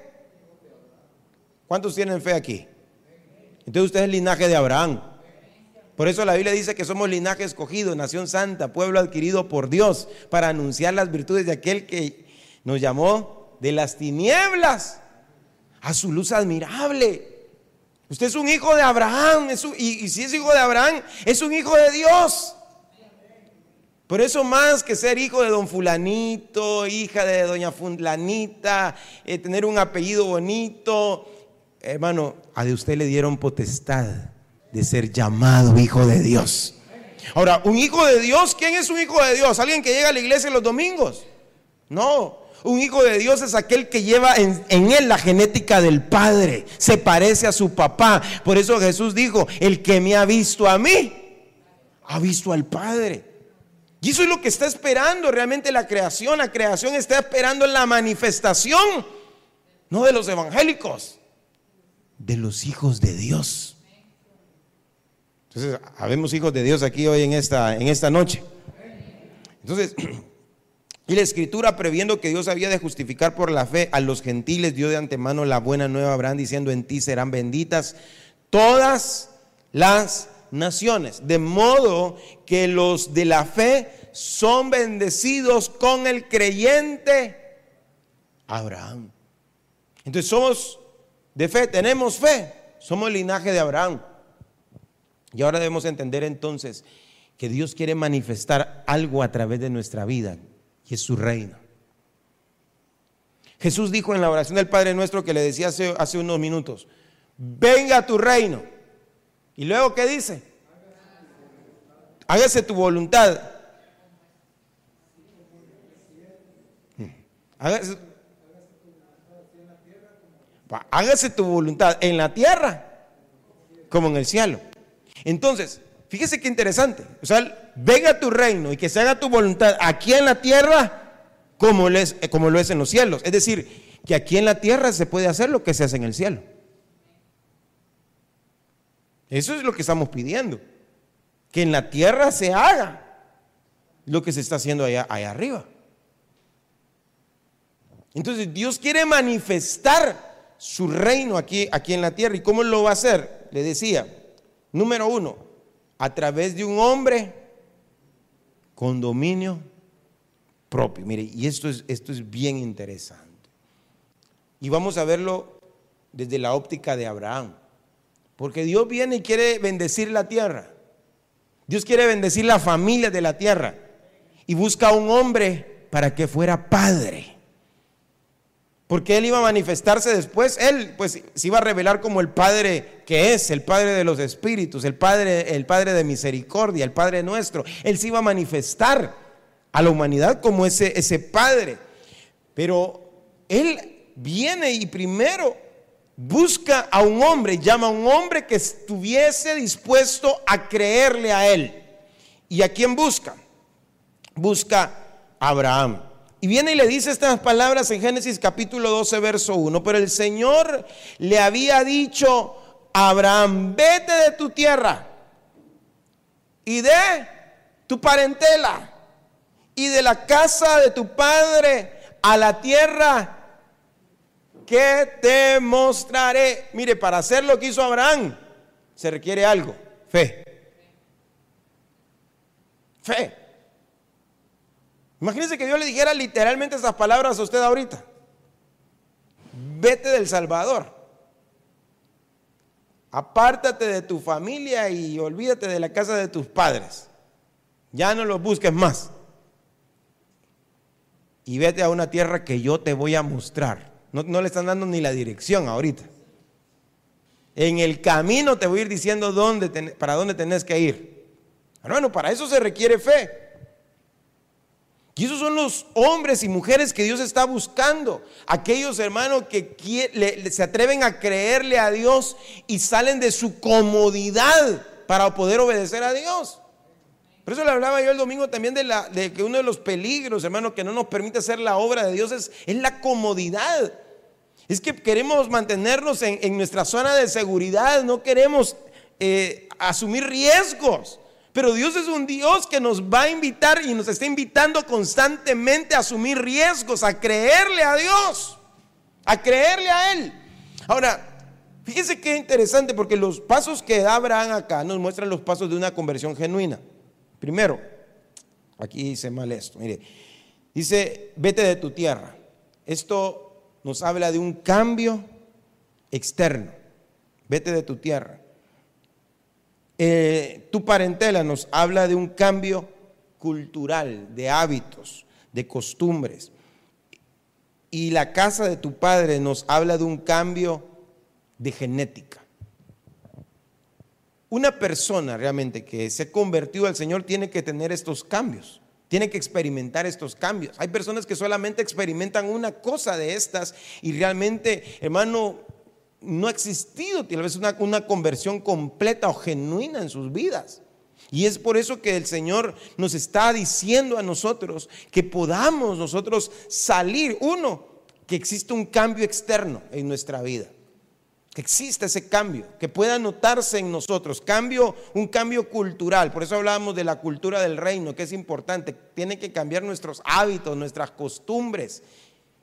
¿Cuántos tienen fe aquí? Entonces usted es el linaje de Abraham. Por eso la Biblia dice que somos linaje escogido, nación santa, pueblo adquirido por Dios, para anunciar las virtudes de aquel que nos llamó de las tinieblas a su luz admirable. Usted es un hijo de Abraham, y, y, si es hijo de Abraham, es un hijo de Dios. Por eso más que ser hijo de don fulanito, hija de doña fulanita, eh, tener un apellido bonito, hermano, a de usted le dieron potestad de ser llamado hijo de Dios. Ahora, un hijo de Dios, ¿quién es un hijo de Dios? ¿Alguien que llega a la iglesia los domingos? No, un hijo de Dios es aquel que lleva en, él la genética del Padre, se parece a su papá. Por eso Jesús dijo, el que me ha visto a mí, ha visto al Padre. Y eso es lo que está esperando realmente la creación. La creación está esperando la manifestación, no de los evangélicos, de los hijos de Dios. Entonces, habemos hijos de Dios aquí hoy en esta, en esta noche. Entonces, y la escritura previendo que Dios había de justificar por la fe a los gentiles, dio de antemano la buena nueva Abraham diciendo en ti serán benditas todas las naciones. De modo que los de la fe son bendecidos con el creyente Abraham. Entonces somos de fe, tenemos fe, somos el linaje de Abraham. Y ahora debemos entender entonces que Dios quiere manifestar algo a través de nuestra vida, y es su reino. Jesús dijo en la oración del Padre nuestro que le decía hace, hace unos minutos, venga tu reino. Y luego, ¿qué dice? Hágase tu voluntad. Hágase, hágase tu voluntad en la tierra como en el cielo. Entonces, fíjese qué interesante. O sea, venga tu reino y que se haga tu voluntad aquí en la tierra como lo, es, como lo es en los cielos. Es decir, que aquí en la tierra se puede hacer lo que se hace en el cielo. Eso es lo que estamos pidiendo. Que en la tierra se haga lo que se está haciendo allá, allá arriba. Entonces Dios quiere manifestar su reino aquí, aquí en la tierra. ¿Y cómo lo va a hacer? Le decía, número uno, a través de un hombre con dominio propio. Mire, y esto es, esto es bien interesante. Y vamos a verlo desde la óptica de Abraham. Porque Dios viene y quiere bendecir la tierra. Dios quiere bendecir la familia de la tierra. Y busca a un hombre para que fuera padre. Porque él iba a manifestarse después, él pues se iba a revelar como el Padre que es, el Padre de los Espíritus, el Padre, el Padre de misericordia, el Padre nuestro. Él se iba a manifestar a la humanidad como ese, ese Padre. Pero él viene y primero busca a un hombre, llama a un hombre que estuviese dispuesto a creerle a él. ¿Y a quién busca? Busca a Abraham. Y viene y le dice estas palabras en Génesis capítulo 12, verso 1. Pero el Señor le había dicho Abraham, vete de tu tierra y de tu parentela y de la casa de tu padre a la tierra que te mostraré. Mire, para hacer lo que hizo Abraham se requiere algo, fe. Fe. Imagínense que Dios le dijera literalmente esas palabras a usted ahorita. Vete del Salvador. Apártate de tu familia y olvídate de la casa de tus padres. Ya no los busques más. Y vete a una tierra que yo te voy a mostrar. No, le están dando ni la dirección ahorita. En el camino te voy a ir diciendo dónde, para dónde tenés que ir. Hermano, para eso se requiere fe. Y esos son los hombres y mujeres que Dios está buscando. Aquellos hermanos que se atreven a creerle a Dios y salen de su comodidad para poder obedecer a Dios. Por eso le hablaba yo el domingo también de, la, de que uno de los peligros, hermano, que no nos permite hacer la obra de Dios es, la comodidad. Es que queremos mantenernos en, nuestra zona de seguridad, no queremos eh, asumir riesgos. Pero Dios es un Dios que nos va a invitar y nos está invitando constantemente a asumir riesgos, a creerle a Dios, a creerle a Él. Ahora, fíjese qué interesante porque los pasos que da Abraham acá nos muestran los pasos de una conversión genuina. Primero, aquí dice mal esto, mire, dice, vete de tu tierra. Esto nos habla de un cambio externo. Vete de tu tierra. Eh, tu parentela nos habla de un cambio cultural, de hábitos, de costumbres. Y la casa de tu padre nos habla de un cambio de genética. Una persona realmente que se convertido al Señor tiene que tener estos cambios, tiene que experimentar estos cambios. Hay personas que solamente experimentan una cosa de estas y realmente, hermano, no ha existido tal vez una, una conversión completa o genuina en sus vidas. Y es por eso que el Señor nos está diciendo a nosotros que podamos nosotros salir, uno, que existe un cambio externo en nuestra vida, que exista ese cambio, que pueda notarse en nosotros, cambio, un cambio cultural, por eso hablábamos de la cultura del reino, que es importante, tiene que cambiar nuestros hábitos, nuestras costumbres,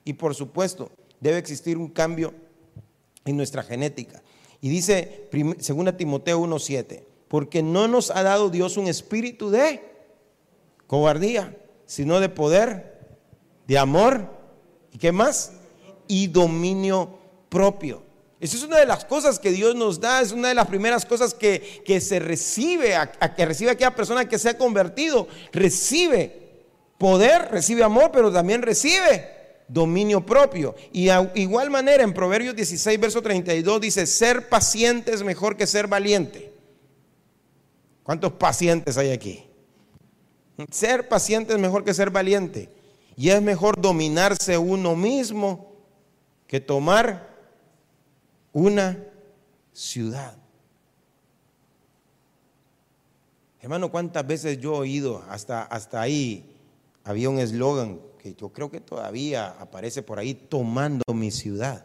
y por supuesto, debe existir un cambio en nuestra genética. Y dice 2 Timoteo 1:7, porque no nos ha dado Dios un espíritu de cobardía, sino de poder, de amor, ¿y qué más? Y dominio propio. Esa es una de las cosas que Dios nos da, es una de las primeras cosas que, se recibe, a, que recibe aquella persona que se ha convertido. Recibe poder, recibe amor, pero también recibe dominio propio. Y igual manera en Proverbios 16, verso 32 dice, ser paciente es mejor que ser valiente. ¿Cuántos pacientes hay aquí? Ser paciente es mejor que ser valiente. Y es mejor dominarse uno mismo que tomar una ciudad. Hermano, ¿cuántas veces yo he oído hasta, hasta ahí? Había un eslogan que yo creo que todavía aparece por ahí, tomando mi ciudad.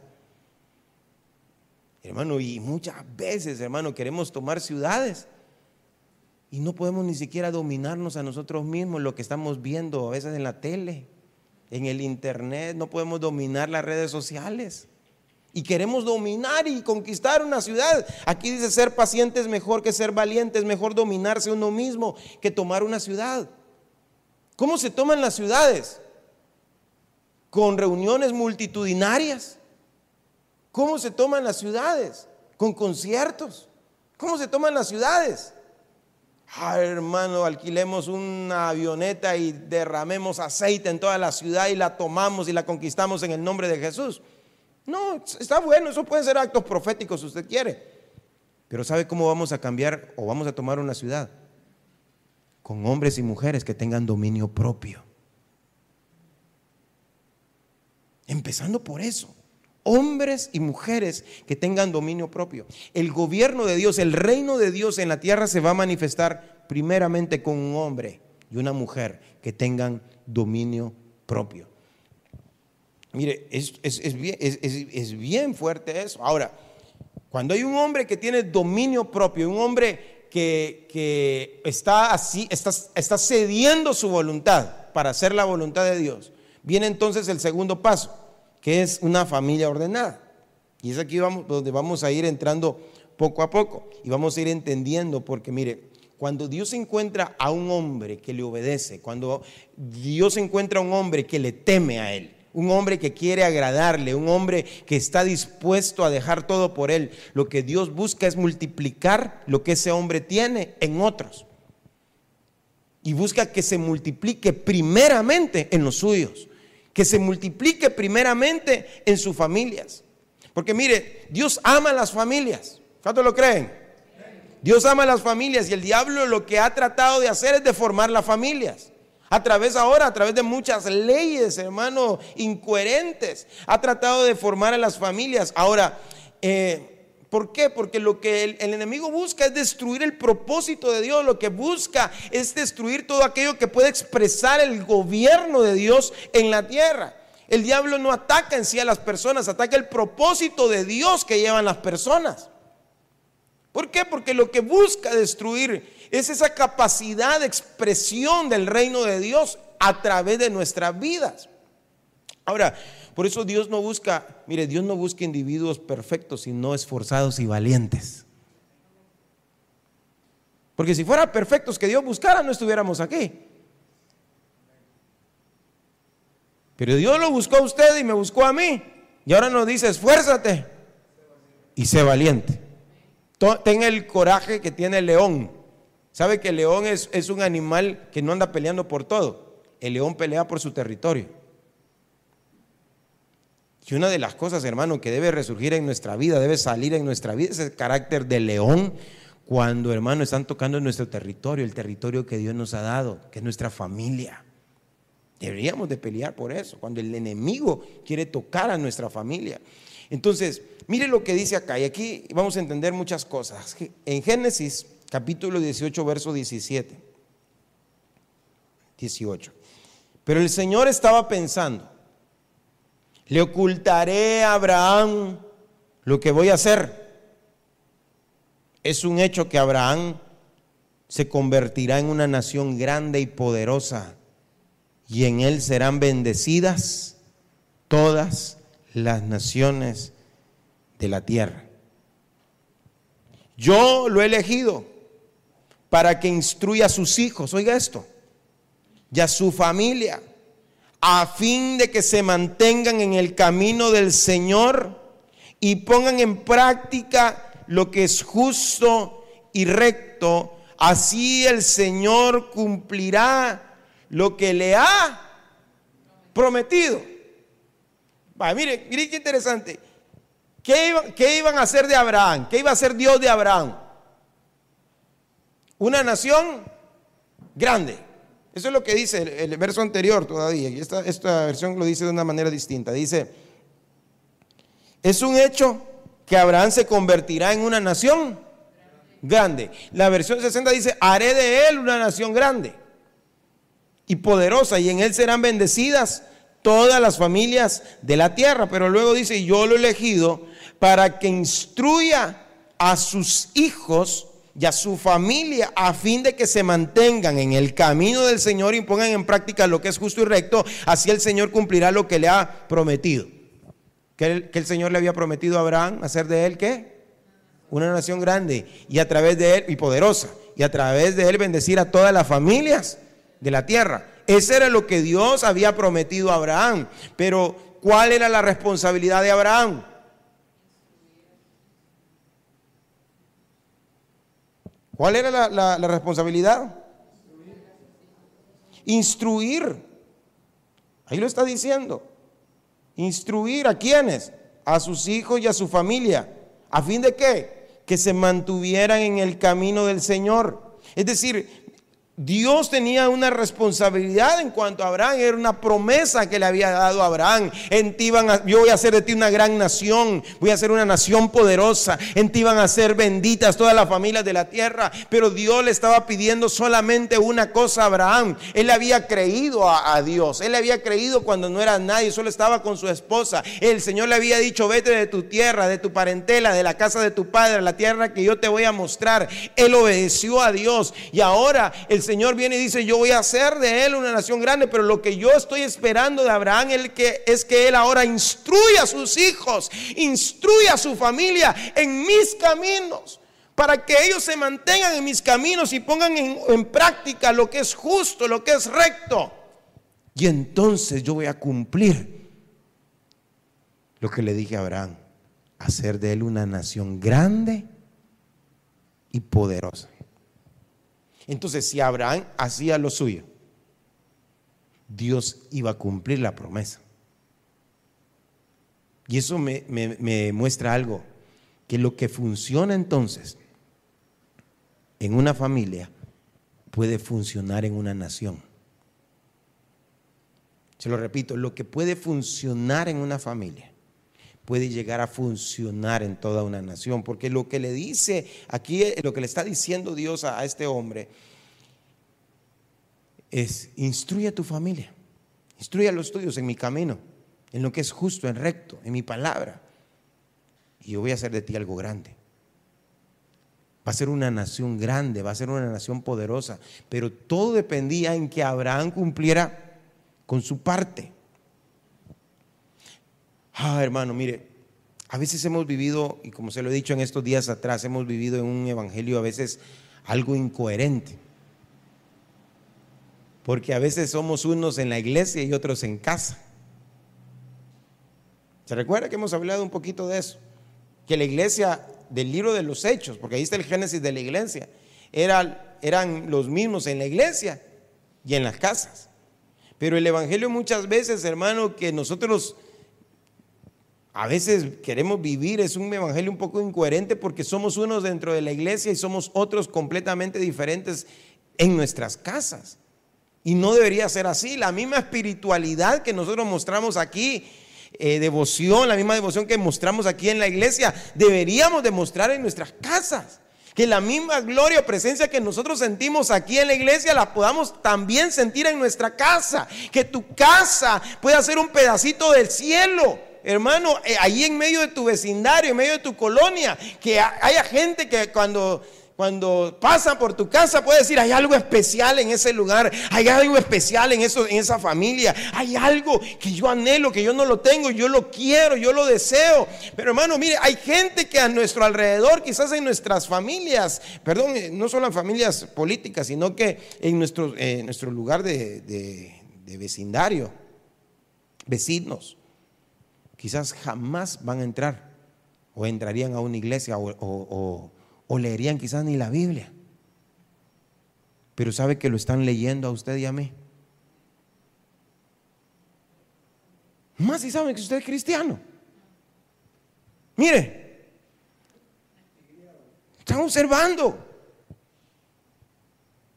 Hermano, y muchas veces, hermano, queremos tomar ciudades y no podemos ni siquiera dominarnos a nosotros mismos, lo que estamos viendo a veces en la tele, en el internet, no podemos dominar las redes sociales. Y queremos dominar y conquistar una ciudad. Aquí dice ser paciente es mejor que ser valiente, es mejor dominarse uno mismo que tomar una ciudad. ¿Cómo se toman las ciudades? Con reuniones multitudinarias. ¿Cómo se toman las ciudades? Con conciertos. ¿Cómo se toman las ciudades? Ah, hermano, alquilemos una avioneta y derramemos aceite en toda la ciudad y la tomamos y la conquistamos en el nombre de Jesús. No, está bueno, eso pueden ser actos proféticos si usted quiere. Pero ¿sabe cómo vamos a cambiar o vamos a tomar una ciudad? Con hombres y mujeres que tengan dominio propio. Empezando por eso. Hombres y mujeres que tengan dominio propio. El gobierno de Dios, el reino de Dios en la tierra se va a manifestar primeramente con un hombre y una mujer que tengan dominio propio. Mire, es, bien, es, bien, fuerte eso. Ahora, cuando hay un hombre que tiene dominio propio, un hombre que, está así, está, está cediendo su voluntad para hacer la voluntad de Dios, Viene entonces el segundo paso, que es una familia ordenada. Y es aquí vamos, donde vamos a ir entrando poco a poco y vamos a ir entendiendo, porque mire, cuando Dios encuentra a un hombre que le obedece, cuando Dios encuentra a un hombre que le teme a Él, un hombre que quiere agradarle, un hombre que está dispuesto a dejar todo por Él, lo que Dios busca es multiplicar lo que ese hombre tiene en otros. Y busca que se multiplique primeramente en los suyos que se multiplique primeramente en sus familias. Porque mire, Dios ama a las familias. ¿Cuántos lo creen? Dios ama a las familias y el diablo lo que ha tratado de hacer es deformar las familias. A través ahora, a través de muchas leyes, hermano, incoherentes, ha tratado de formar a las familias. Ahora, eh, ¿Por qué? Porque lo que el, enemigo busca es destruir el propósito de Dios, lo que busca es destruir todo aquello que puede expresar el gobierno de Dios en la tierra. El diablo no ataca en sí a las personas, ataca el propósito de Dios que llevan las personas. ¿Por qué? Porque lo que busca destruir es esa capacidad de expresión del reino de Dios a través de nuestras vidas. Ahora, por eso Dios no busca, mire, Dios no busca individuos perfectos, sino esforzados y valientes. Porque si fuera perfectos que Dios buscara, no estuviéramos aquí. Pero Dios lo buscó a usted y me buscó a mí. Y ahora nos dice, esfuérzate y sé valiente. Ten el coraje que tiene el león. ¿Sabe que el león es, es un animal que no anda peleando por todo? El león pelea por su territorio. Y una de las cosas, hermano, que debe resurgir en nuestra vida, debe salir en nuestra vida, es el carácter de león cuando, hermano, están tocando nuestro territorio, el territorio que Dios nos ha dado, que es nuestra familia. Deberíamos de pelear por eso, cuando el enemigo quiere tocar a nuestra familia. Entonces, mire lo que dice acá, y aquí vamos a entender muchas cosas. En Génesis capítulo 18, verso 17. 18. Pero el Señor estaba pensando, le ocultaré a Abraham lo que voy a hacer. Es un hecho que Abraham se convertirá en una nación grande y poderosa y en él serán bendecidas todas las naciones de la tierra. Yo lo he elegido para que instruya a sus hijos, oiga esto, y a su familia a fin de que se mantengan en el camino del Señor y pongan en práctica lo que es justo y recto, así el Señor cumplirá lo que le ha prometido. Va, mire, mire qué interesante. ¿Qué, iban a hacer de Abraham? ¿Qué iba a hacer Dios de Abraham? Una nación grande. Eso es lo que dice el, verso anterior todavía. Y esta, esta versión lo dice de una manera distinta. Dice, es un hecho que Abraham se convertirá en una nación grande. La versión 60 dice, haré de él una nación grande y poderosa, y en él serán bendecidas todas las familias de la tierra. Pero luego dice, yo lo he elegido para que instruya a sus hijos y a su familia a fin de que se mantengan en el camino del Señor y pongan en práctica lo que es justo y recto, así el Señor cumplirá lo que le ha prometido. Que el, Señor le había prometido a Abraham hacer de él qué? Una nación grande y a través de él y poderosa y a través de él bendecir a todas las familias de la tierra. Ese era lo que Dios había prometido a Abraham. Pero ¿cuál era la responsabilidad de Abraham? ¿Cuál era la, responsabilidad? Instruir. Ahí lo está diciendo. Instruir a quienes? A sus hijos y a su familia. ¿A fin de qué? Que se mantuvieran en el camino del Señor. Es decir, Dios tenía una responsabilidad en cuanto a Abraham, era una promesa que le había dado a Abraham. En ti van a, yo voy a hacer de ti una gran nación, voy a ser una nación poderosa, en ti van a ser benditas todas las familias de la tierra. Pero Dios le estaba pidiendo solamente una cosa a Abraham. Él había creído a, a Dios, él había creído cuando no era nadie, solo estaba con su esposa. El Señor le había dicho, vete de tu tierra, de tu parentela, de la casa de tu padre, la tierra que yo te voy a mostrar. Él obedeció a Dios y ahora el Señor viene y dice, yo voy a hacer de él una nación grande, pero lo que yo estoy esperando de Abraham es que, él ahora instruya a sus hijos, instruya a su familia en mis caminos, para que ellos se mantengan en mis caminos y pongan en práctica lo que es justo, lo que es recto. Y entonces yo voy a cumplir lo que le dije a Abraham, hacer de él una nación grande y poderosa. Entonces, si Abraham hacía lo suyo, Dios iba a cumplir la promesa. Y eso me, muestra algo, que lo que funciona entonces en una familia puede funcionar en una nación. Se lo repito, lo que puede funcionar en una familia puede llegar a funcionar en toda una nación. Porque lo que le dice aquí, lo que le está diciendo Dios a, este hombre, es instruye a tu familia, instruye a los tuyos en mi camino, en lo que es justo, en recto, en mi palabra. Y yo voy a hacer de ti algo grande. Va a ser una nación grande, va a ser una nación poderosa. Pero todo dependía en que Abraham cumpliera con su parte. Ah, hermano, mire, a veces hemos vivido, y como se lo he dicho en estos días atrás, hemos vivido en un evangelio a veces algo incoherente. Porque a veces somos unos en la iglesia y otros en casa. ¿Se recuerda que hemos hablado un poquito de eso? Que la iglesia del libro de los hechos, porque ahí está el génesis de la iglesia, eran los mismos en la iglesia y en las casas. Pero el evangelio muchas veces, hermano, que nosotros a veces queremos vivir, es un evangelio un poco incoherente porque somos unos dentro de la iglesia y somos otros completamente diferentes en nuestras casas. Y no debería ser así. La misma espiritualidad que nosotros mostramos aquí, eh, devoción, la misma devoción que mostramos aquí en la iglesia, deberíamos demostrar en nuestras casas. Que la misma gloria o presencia que nosotros sentimos aquí en la iglesia la podamos también sentir en nuestra casa. Que tu casa pueda ser un pedacito del cielo hermano, eh, ahí en medio de tu vecindario, en medio de tu colonia, que haya gente que cuando cuando pasan por tu casa puede decir, hay algo especial en ese lugar, hay algo especial en, eso, en esa familia, hay algo que yo anhelo, que yo no lo tengo, yo lo quiero, yo lo deseo. Pero hermano, mire, hay gente que a nuestro alrededor, quizás en nuestras familias, perdón, eh, no solo en familias políticas, sino que en nuestro, eh, nuestro lugar de, de vecindario, vecinos, quizás jamás van a entrar o entrarían a una iglesia o, leerían quizás ni la Biblia. Pero sabe que lo están leyendo a usted y a mí. Más si saben que usted es cristiano. Mire, están observando.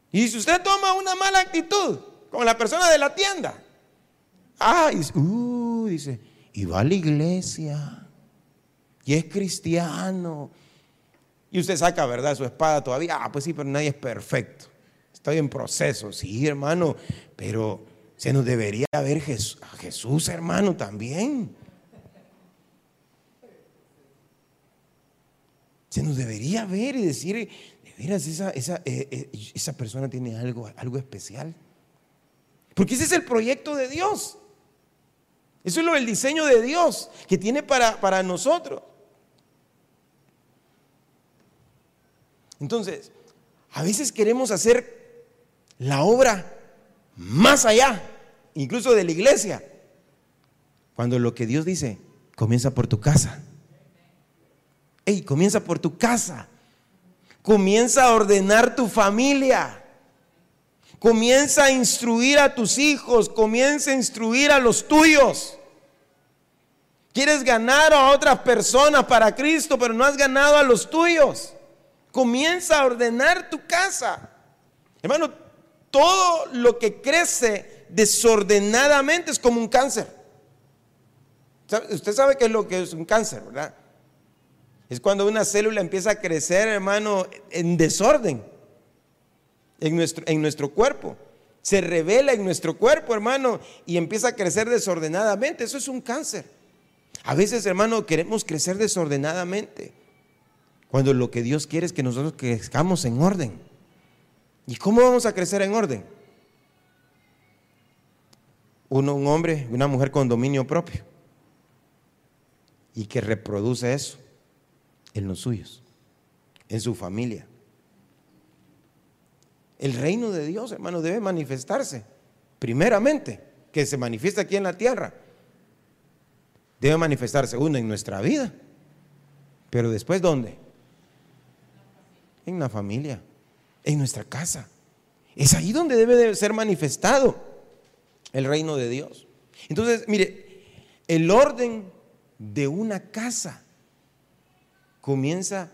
Y si usted toma una mala actitud con la persona de la tienda, ah, uh, dice, y va a la iglesia, y es cristiano, y usted saca, ¿verdad?, su espada todavía, ah, pues sí, pero nadie es perfecto, estoy en proceso, sí, hermano, pero se nos debería ver a Jesús, hermano, también. Se nos debería ver y decir, esa, esa, eh, eh, esa persona tiene algo, algo especial. Porque ese es el proyecto de Dios. Eso es lo del diseño de Dios que tiene para, para nosotros. Entonces, a veces queremos hacer la obra más allá, incluso de la iglesia, cuando lo que Dios dice comienza por tu casa. Ey, comienza por tu casa. Comienza a ordenar tu familia. Comienza a instruir a tus hijos. Comienza a instruir a los tuyos. Quieres ganar a otras personas para Cristo, pero no has ganado a los tuyos. Comienza a ordenar tu casa. Hermano, todo lo que crece desordenadamente es como un cáncer. Usted sabe qué es lo que es un cáncer, ¿verdad? Es cuando una célula empieza a crecer, hermano, en desorden en nuestro, en nuestro cuerpo. Se revela en nuestro cuerpo, hermano, y empieza a crecer desordenadamente. Eso es un cáncer. A veces, hermano, queremos crecer desordenadamente. Cuando lo que Dios quiere es que nosotros crezcamos en orden. ¿Y cómo vamos a crecer en orden? Uno, un hombre, una mujer con dominio propio. Y que reproduce eso en los suyos, en su familia. El reino de Dios, hermano, debe manifestarse. Primeramente, que se manifiesta aquí en la tierra. Debe manifestarse uno en nuestra vida. Pero después, ¿dónde? En la familia, en nuestra casa. Es ahí donde debe de ser manifestado el reino de Dios. Entonces, mire, el orden de una casa comienza,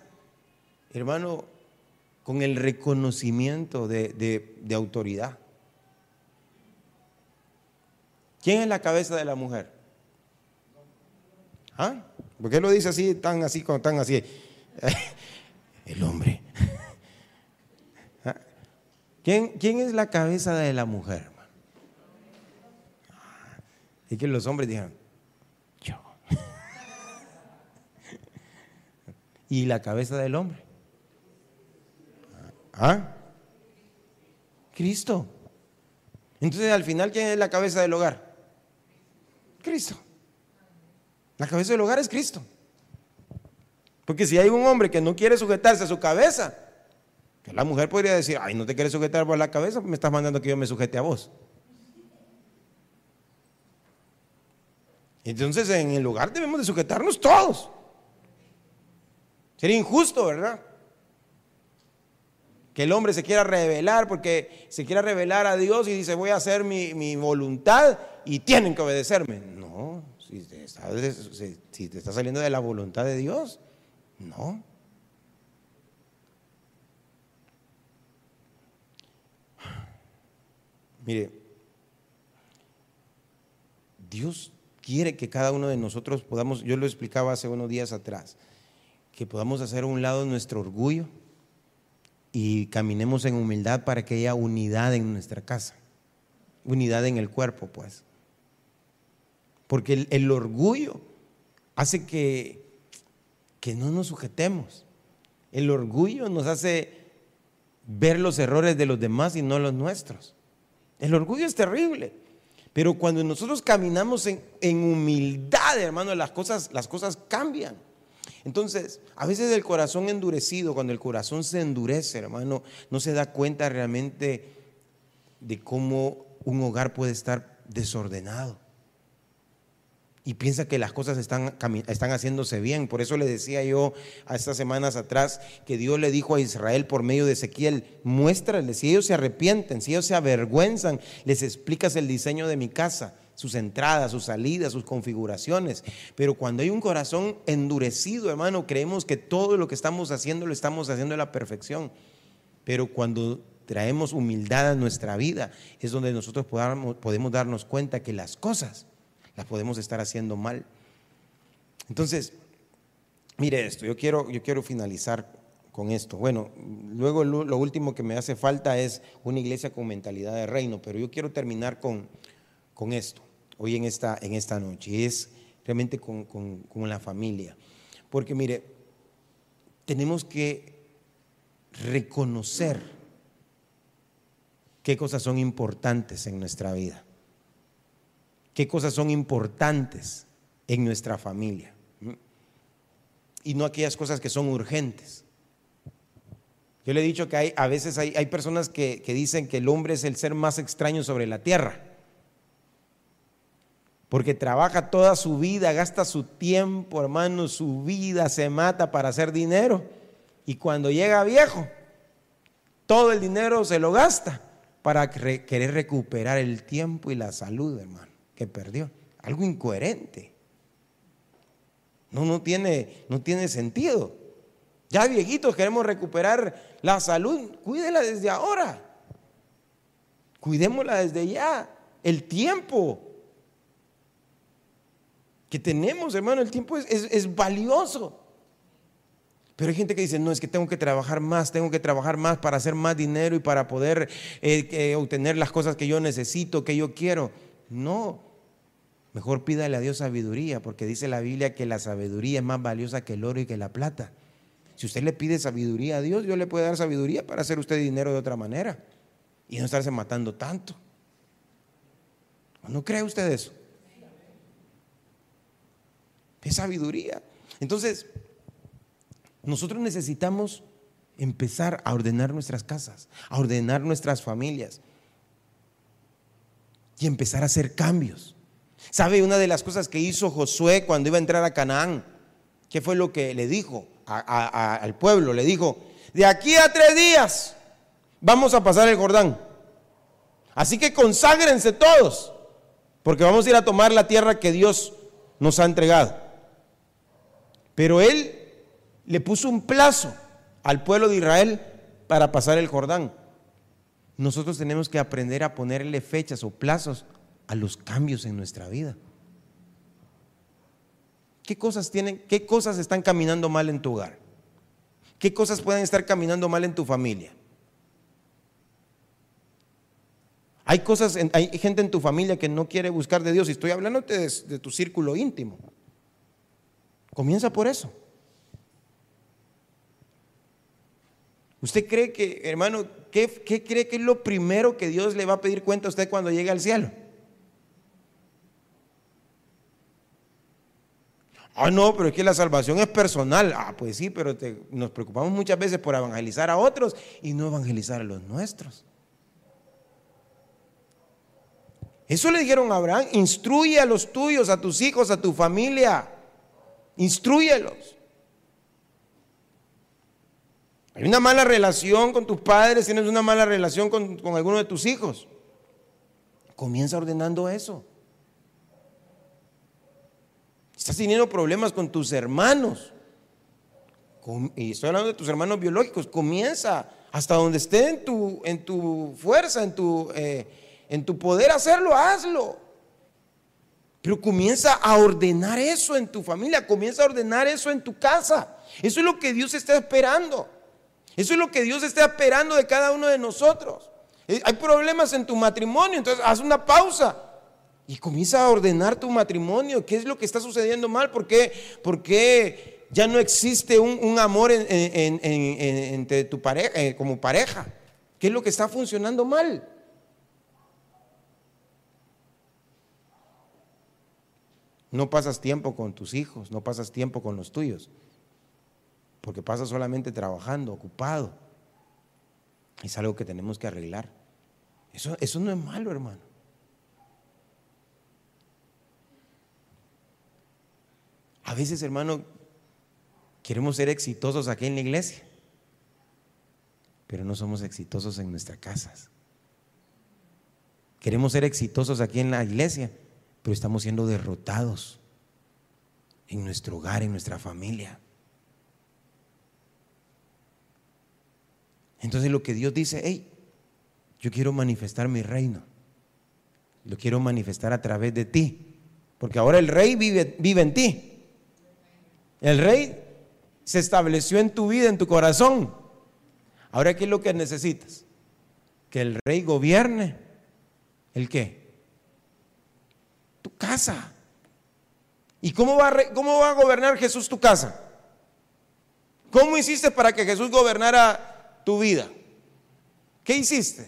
hermano, con el reconocimiento de, autoridad. ¿Quién es la cabeza de la mujer? ¿Ah? ¿Por qué lo dice así, tan así, tan así? El hombre. ¿Ah? ¿Quién, ¿Quién, es la cabeza de la mujer? Y que los hombres digan, y la cabeza del hombre. ¿Ah? Cristo. Entonces al final, ¿quién es la cabeza del hogar? Cristo. La cabeza del hogar es Cristo. Porque si hay un hombre que no quiere sujetarse a su cabeza, que la mujer podría decir, ay, no te quieres sujetar por la cabeza, me estás mandando que yo me sujete a vos. Entonces en el hogar debemos de sujetarnos todos. Sería injusto, ¿verdad? Que el hombre se quiera revelar porque se quiera revelar a Dios y dice voy a hacer mi, voluntad y tienen que obedecerme. No, si te, está, si te está saliendo de la voluntad de Dios, no. Mire, Dios quiere que cada uno de nosotros podamos, yo lo explicaba hace unos días atrás, que podamos hacer a un lado nuestro orgullo y caminemos en humildad para que haya unidad en nuestra casa, unidad en el cuerpo, pues. Porque el, orgullo hace que, que no nos sujetemos. El orgullo nos hace ver los errores de los demás y no los nuestros. El orgullo es terrible. Pero cuando nosotros caminamos en, en humildad, hermano, las cosas, las cosas cambian. Entonces, a veces el corazón endurecido, cuando el corazón se endurece, hermano, no se da cuenta realmente de cómo un hogar puede estar desordenado. y piensa que las cosas están, están haciéndose bien. Por eso le decía yo a estas semanas atrás que Dios le dijo a Israel por medio de Ezequiel, muéstrales, si ellos se arrepienten, si ellos se avergüenzan, les explicas el diseño de mi casa, sus entradas, sus salidas, sus configuraciones. Pero cuando hay un corazón endurecido, hermano, creemos que todo lo que estamos haciendo lo estamos haciendo a la perfección. Pero cuando traemos humildad a nuestra vida, es donde nosotros podemos darnos cuenta que las cosas las podemos estar haciendo mal. Entonces, mire esto, yo quiero, yo quiero finalizar con esto. Bueno, luego lo, último que me hace falta es una iglesia con mentalidad de reino, pero yo quiero terminar con, con esto, hoy en esta, en esta noche, es realmente con, con la familia. Porque mire, tenemos que reconocer qué cosas son importantes en nuestra vida qué cosas son importantes en nuestra familia y no aquellas cosas que son urgentes. Yo le he dicho que hay, a veces hay, personas que, que dicen que el hombre es el ser más extraño sobre la tierra, porque trabaja toda su vida, gasta su tiempo, hermano, su vida, se mata para hacer dinero, y cuando llega viejo, todo el dinero se lo gasta para querer recuperar el tiempo y la salud, hermano que perdió. Algo incoherente. No, no tiene, no tiene sentido. Ya viejitos queremos recuperar la salud. Cuídela desde ahora. Cuidémosla desde ya. El tiempo que tenemos, hermano, el tiempo es, valioso. Pero hay gente que dice, no, es que tengo que trabajar más, tengo que trabajar más para hacer más dinero y para poder eh, obtener las cosas que yo necesito, que yo quiero. No, Mejor pídale a Dios sabiduría, porque dice la Biblia que la sabiduría es más valiosa que el oro y que la plata. Si usted le pide sabiduría a Dios, Dios le puede dar sabiduría para hacer usted dinero de otra manera y no estarse matando tanto. ¿No cree usted eso? Es sabiduría. Entonces, nosotros necesitamos empezar a ordenar nuestras casas, a ordenar nuestras familias y empezar a hacer cambios. ¿Sabe una de las cosas que hizo Josué cuando iba a entrar a Canaán? ¿Qué fue lo que le dijo al pueblo? Le dijo, de aquí a tres días vamos a pasar el Jordán. Así que conságrense todos, porque vamos a ir a tomar la tierra que Dios nos ha entregado. Pero él le puso un plazo al pueblo de Israel para pasar el Jordán. Nosotros tenemos que aprender a ponerle fechas o plazos a los cambios en nuestra vida. ¿Qué cosas tienen, qué cosas están caminando mal en tu hogar? ¿Qué cosas pueden estar caminando mal en tu familia? Hay cosas, hay gente en tu familia que no quiere buscar de Dios y estoy hablando de, de tu círculo íntimo. Comienza por eso. ¿Usted cree que, hermano, qué, cree que es lo primero que Dios le va a pedir cuenta a usted cuando llegue al cielo? Ah, no, pero es que la salvación es personal. Ah, pues sí, pero nos preocupamos muchas veces por evangelizar a otros y no evangelizar a los nuestros. Eso le dijeron a Abraham, instruye a los tuyos, a tus hijos, a tu familia. Instruyelos. Hay una mala relación con tus padres, tienes una mala relación con, con alguno de tus hijos. Comienza ordenando eso. Estás teniendo problemas con tus hermanos. Y estoy hablando de tus hermanos biológicos. Comienza hasta donde esté en tu, en tu fuerza, en tu, eh, en tu poder hacerlo, hazlo. Pero comienza a ordenar eso en tu familia, comienza a ordenar eso en tu casa. Eso es lo que Dios está esperando. Eso es lo que Dios está esperando de cada uno de nosotros. Eh, hay problemas en tu matrimonio, entonces haz una pausa. Y comienza a ordenar tu matrimonio. ¿Qué es lo que está sucediendo mal? ¿Por qué, ya no existe un, amor entre tu pareja, eh, como pareja? ¿Qué es lo que está funcionando mal? No pasas tiempo con tus hijos, no pasas tiempo con los tuyos, porque pasas solamente trabajando, ocupado. Es algo que tenemos que arreglar. Eso, eso no es malo, hermano. A veces, hermano, queremos ser exitosos aquí en la iglesia, pero no somos exitosos en nuestras casas. Queremos ser exitosos aquí en la iglesia, estamos siendo derrotados en nuestro hogar, en nuestra familia. Entonces lo que Dios dice, hey, yo quiero manifestar mi reino. Lo quiero manifestar a través de ti. Porque ahora el rey vive, vive en ti. El rey se estableció en tu vida, en tu corazón. Ahora, ¿qué es lo que necesitas? Que el rey gobierne. ¿El qué? Tu casa. ¿Y cómo va, a, cómo va a gobernar Jesús tu casa? ¿Cómo hiciste para que Jesús gobernara tu vida? ¿Qué hiciste?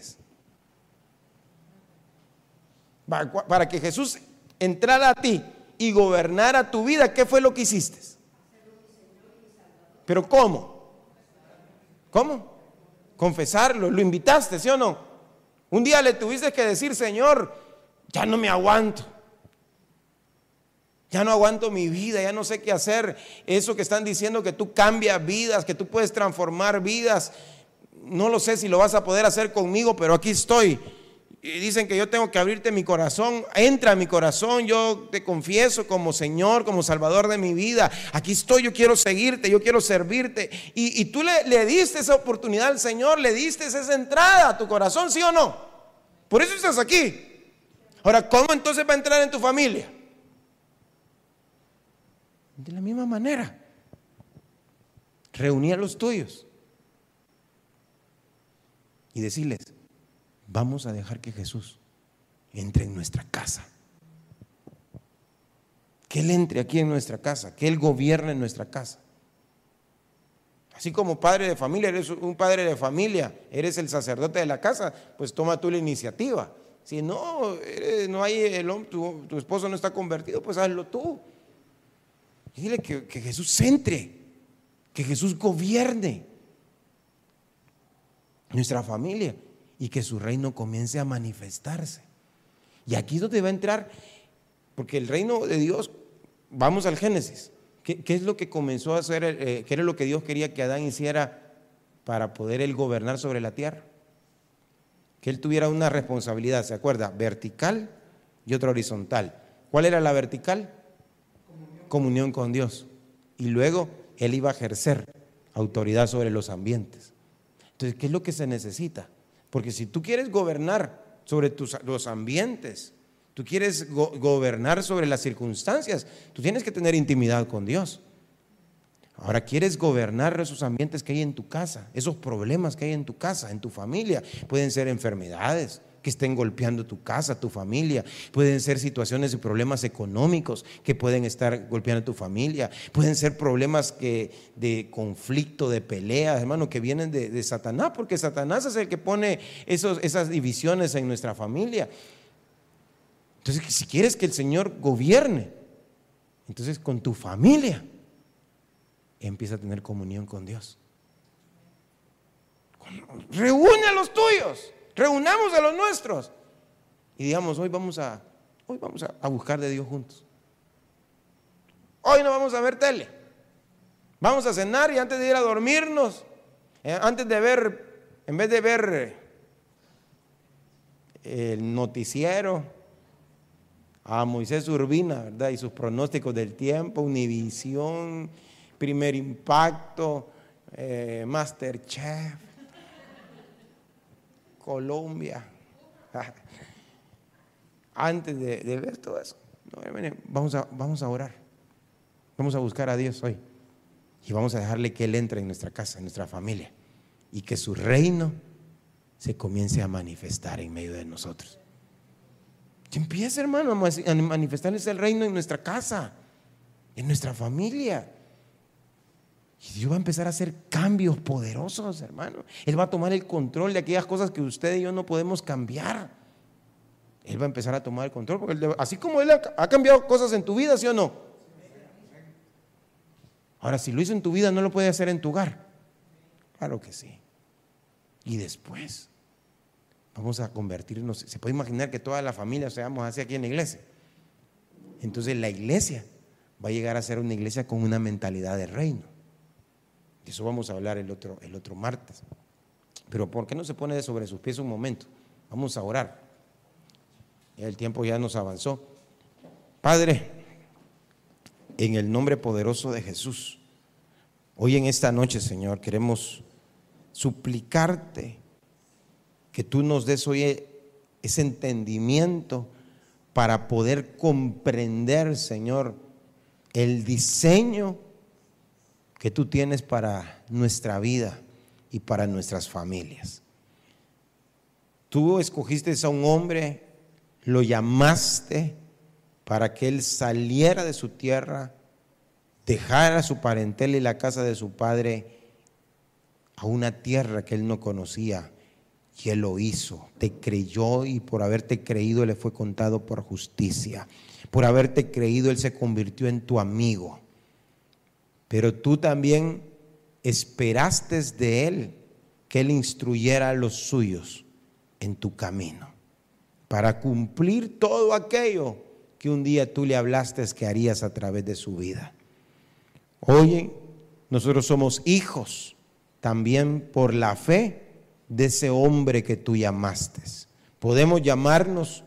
Para que Jesús entrara a ti y gobernara tu vida, ¿qué fue lo que hiciste? Pero ¿cómo? ¿Cómo? Confesarlo, lo invitaste, ¿sí o no? Un día le tuviste que decir, Señor, ya no me aguanto. Ya no aguanto mi vida, ya no sé qué hacer. Eso que están diciendo que tú cambias vidas, que tú puedes transformar vidas. No lo sé si lo vas a poder hacer conmigo, pero aquí estoy y dicen que yo tengo que abrirte mi corazón, entra a mi corazón, yo te confieso como Señor, como Salvador de mi vida, aquí estoy, yo quiero seguirte, yo quiero servirte. Y, tú le, le, diste esa oportunidad al Señor, le diste esa entrada a tu corazón, ¿sí o no? Por eso estás aquí. Ahora, ¿cómo entonces va a entrar en tu familia? De la misma manera. Reunir a los tuyos y decirles, vamos a dejar que Jesús entre en nuestra casa. Que Él entre aquí en nuestra casa, que Él gobierne en nuestra casa. Así como padre de familia, eres un padre de familia, eres el sacerdote de la casa, pues toma tú la iniciativa. Si no, no hay el tu, tu, esposo no está convertido, pues hazlo tú. Dile que, Jesús entre, que Jesús gobierne nuestra familia y que su reino comience a manifestarse. Y aquí es donde va a entrar, porque el reino de Dios, vamos al Génesis, ¿qué, es lo que comenzó a hacer, eh, qué era lo que Dios quería que Adán hiciera para poder él gobernar sobre la tierra? Que él tuviera una responsabilidad, ¿se acuerda? Vertical y otra horizontal. ¿Cuál era la vertical? Comunión, con Dios. Y luego él iba a ejercer autoridad sobre los ambientes. Entonces, ¿qué es lo que se necesita? Porque si tú quieres gobernar sobre tus, los ambientes, tú quieres gobernar sobre las circunstancias, tú tienes que tener intimidad con Dios. Ahora quieres gobernar esos ambientes que hay en tu casa, esos problemas que hay en tu casa, en tu familia. Pueden ser enfermedades, que estén golpeando tu casa, tu familia. Pueden ser situaciones y problemas económicos que pueden estar golpeando tu familia. Pueden ser problemas que, de conflicto, de pelea, hermano, que vienen de, Satanás, porque Satanás es el que pone esos, esas divisiones en nuestra familia. Entonces, si quieres que el Señor gobierne, entonces con tu familia empieza a tener comunión con Dios. Reúne a los tuyos. Reunamos a los nuestros y digamos, hoy vamos a, hoy vamos a, buscar de Dios juntos. Hoy no vamos a ver tele. Vamos a cenar y antes de ir a dormirnos, eh, antes de ver, en vez de ver eh, el noticiero, a Moisés Urbina, ¿verdad? Y sus pronósticos del tiempo, Univisión, Primer Impacto, eh, Masterchef, Colombia. Antes de, ver todo eso, vamos, a, vamos a orar. Vamos a buscar a Dios hoy. Y vamos a dejarle que Él entre en nuestra casa, en nuestra familia. Y que su reino se comience a manifestar en medio de nosotros. Que empiece, hermano, a manifestarse el reino en nuestra casa, en nuestra familia. Y Dios va a empezar a hacer cambios poderosos, hermano. Él va a tomar el control de aquellas cosas que usted y yo no podemos cambiar. Él va a empezar a tomar el control, porque así como Él ha, cambiado cosas en tu vida, ¿sí o no? Ahora, si lo hizo en tu vida, ¿no lo puede hacer en tu hogar? Claro que sí. Y después vamos a convertirnos, se puede imaginar que toda la familia seamos así aquí en la iglesia. Entonces la iglesia va a llegar a ser una iglesia con una mentalidad de reino. De eso vamos a hablar el otro, el otro martes. Pero ¿por qué no se pone sobre sus pies un momento? Vamos a orar. El tiempo ya nos avanzó. Padre, en el nombre poderoso de Jesús, hoy en esta noche, Señor, queremos suplicarte que tú nos des hoy ese entendimiento para poder comprender, Señor, el diseño que tú tienes para nuestra vida y para nuestras familias. Tú escogiste a un hombre, lo llamaste para que él saliera de su tierra, dejara su parentela y la casa de su padre a una tierra que él no conocía. Y él lo hizo, te creyó y por haberte creído le fue contado por justicia. Por haberte creído él se convirtió en tu amigo. Pero tú también esperaste de él que él instruyera a los suyos en tu camino para cumplir todo aquello que un día tú le hablaste que harías a través de su vida. Oye, nosotros somos hijos también por la fe de ese hombre que tú llamaste. Podemos llamarnos,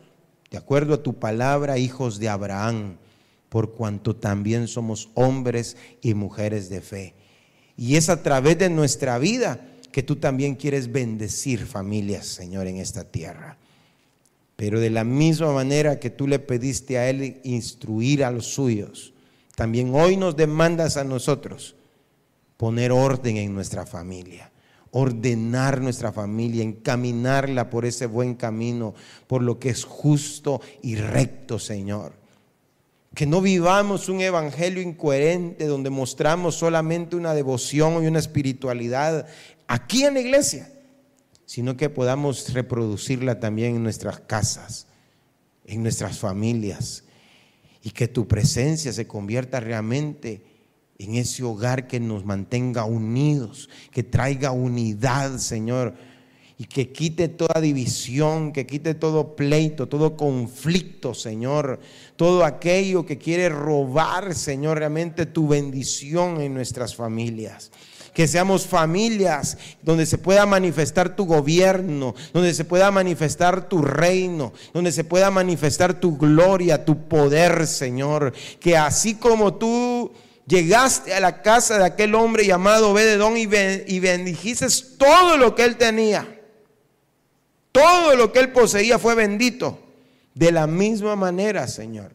de acuerdo a tu palabra, hijos de Abraham, por cuanto también somos hombres y mujeres de fe. Y es a través de nuestra vida que tú también quieres bendecir familias, Señor, en esta tierra. Pero de la misma manera que tú le pediste a Él instruir a los suyos, también hoy nos demandas a nosotros poner orden en nuestra familia, ordenar nuestra familia, encaminarla por ese buen camino, por lo que es justo y recto, Señor. Que no vivamos un evangelio incoherente donde mostramos solamente una devoción y una espiritualidad aquí en la iglesia, sino que podamos reproducirla también en nuestras casas, en nuestras familias, y que tu presencia se convierta realmente en ese hogar que nos mantenga unidos, que traiga unidad, Señor, y que quite toda división, que quite todo pleito, todo conflicto, Señor, todo aquello que quiere robar, Señor, realmente tu bendición en nuestras familias que seamos familias donde se pueda manifestar tu gobierno, donde se pueda manifestar tu reino, donde se pueda manifestar tu gloria, tu poder, Señor. Que así como tú llegaste a la casa de aquel hombre llamado Bededón y, y bendijiste todo lo que él tenía, todo lo que él poseía fue bendito. De la misma manera, Señor,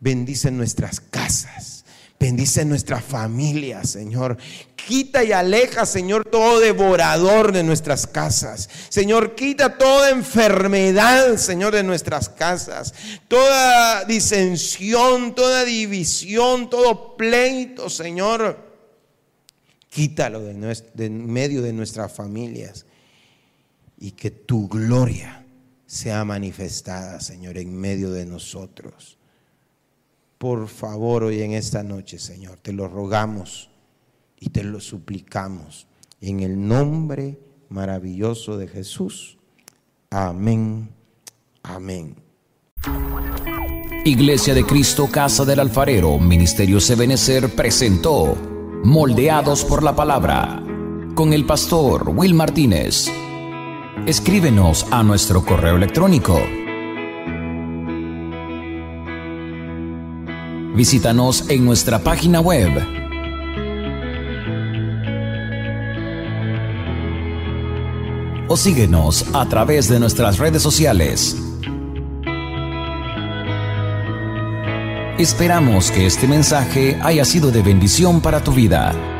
bendice nuestras casas Bendice nuestra familia, Señor. Quita y aleja, Señor, todo devorador de nuestras casas. Señor, quita toda enfermedad, Señor, de nuestras casas. Toda disensión, toda división, todo pleito, Señor. Quítalo de, de medio de nuestras familias. Y que tu gloria sea manifestada, Señor, en medio de nosotros. Por favor, hoy en esta noche, Señor, te lo rogamos y te lo suplicamos en el nombre maravilloso de Jesús. Amén. Amén. Iglesia de Cristo, Casa del Alfarero, Ministerio Sebenecer presentó Moldeados por la Palabra con el pastor Will Martínez. Escríbenos a nuestro correo electrónico Visítanos en nuestra página web o síguenos a través de nuestras redes sociales. Esperamos que este mensaje haya sido de bendición para tu vida.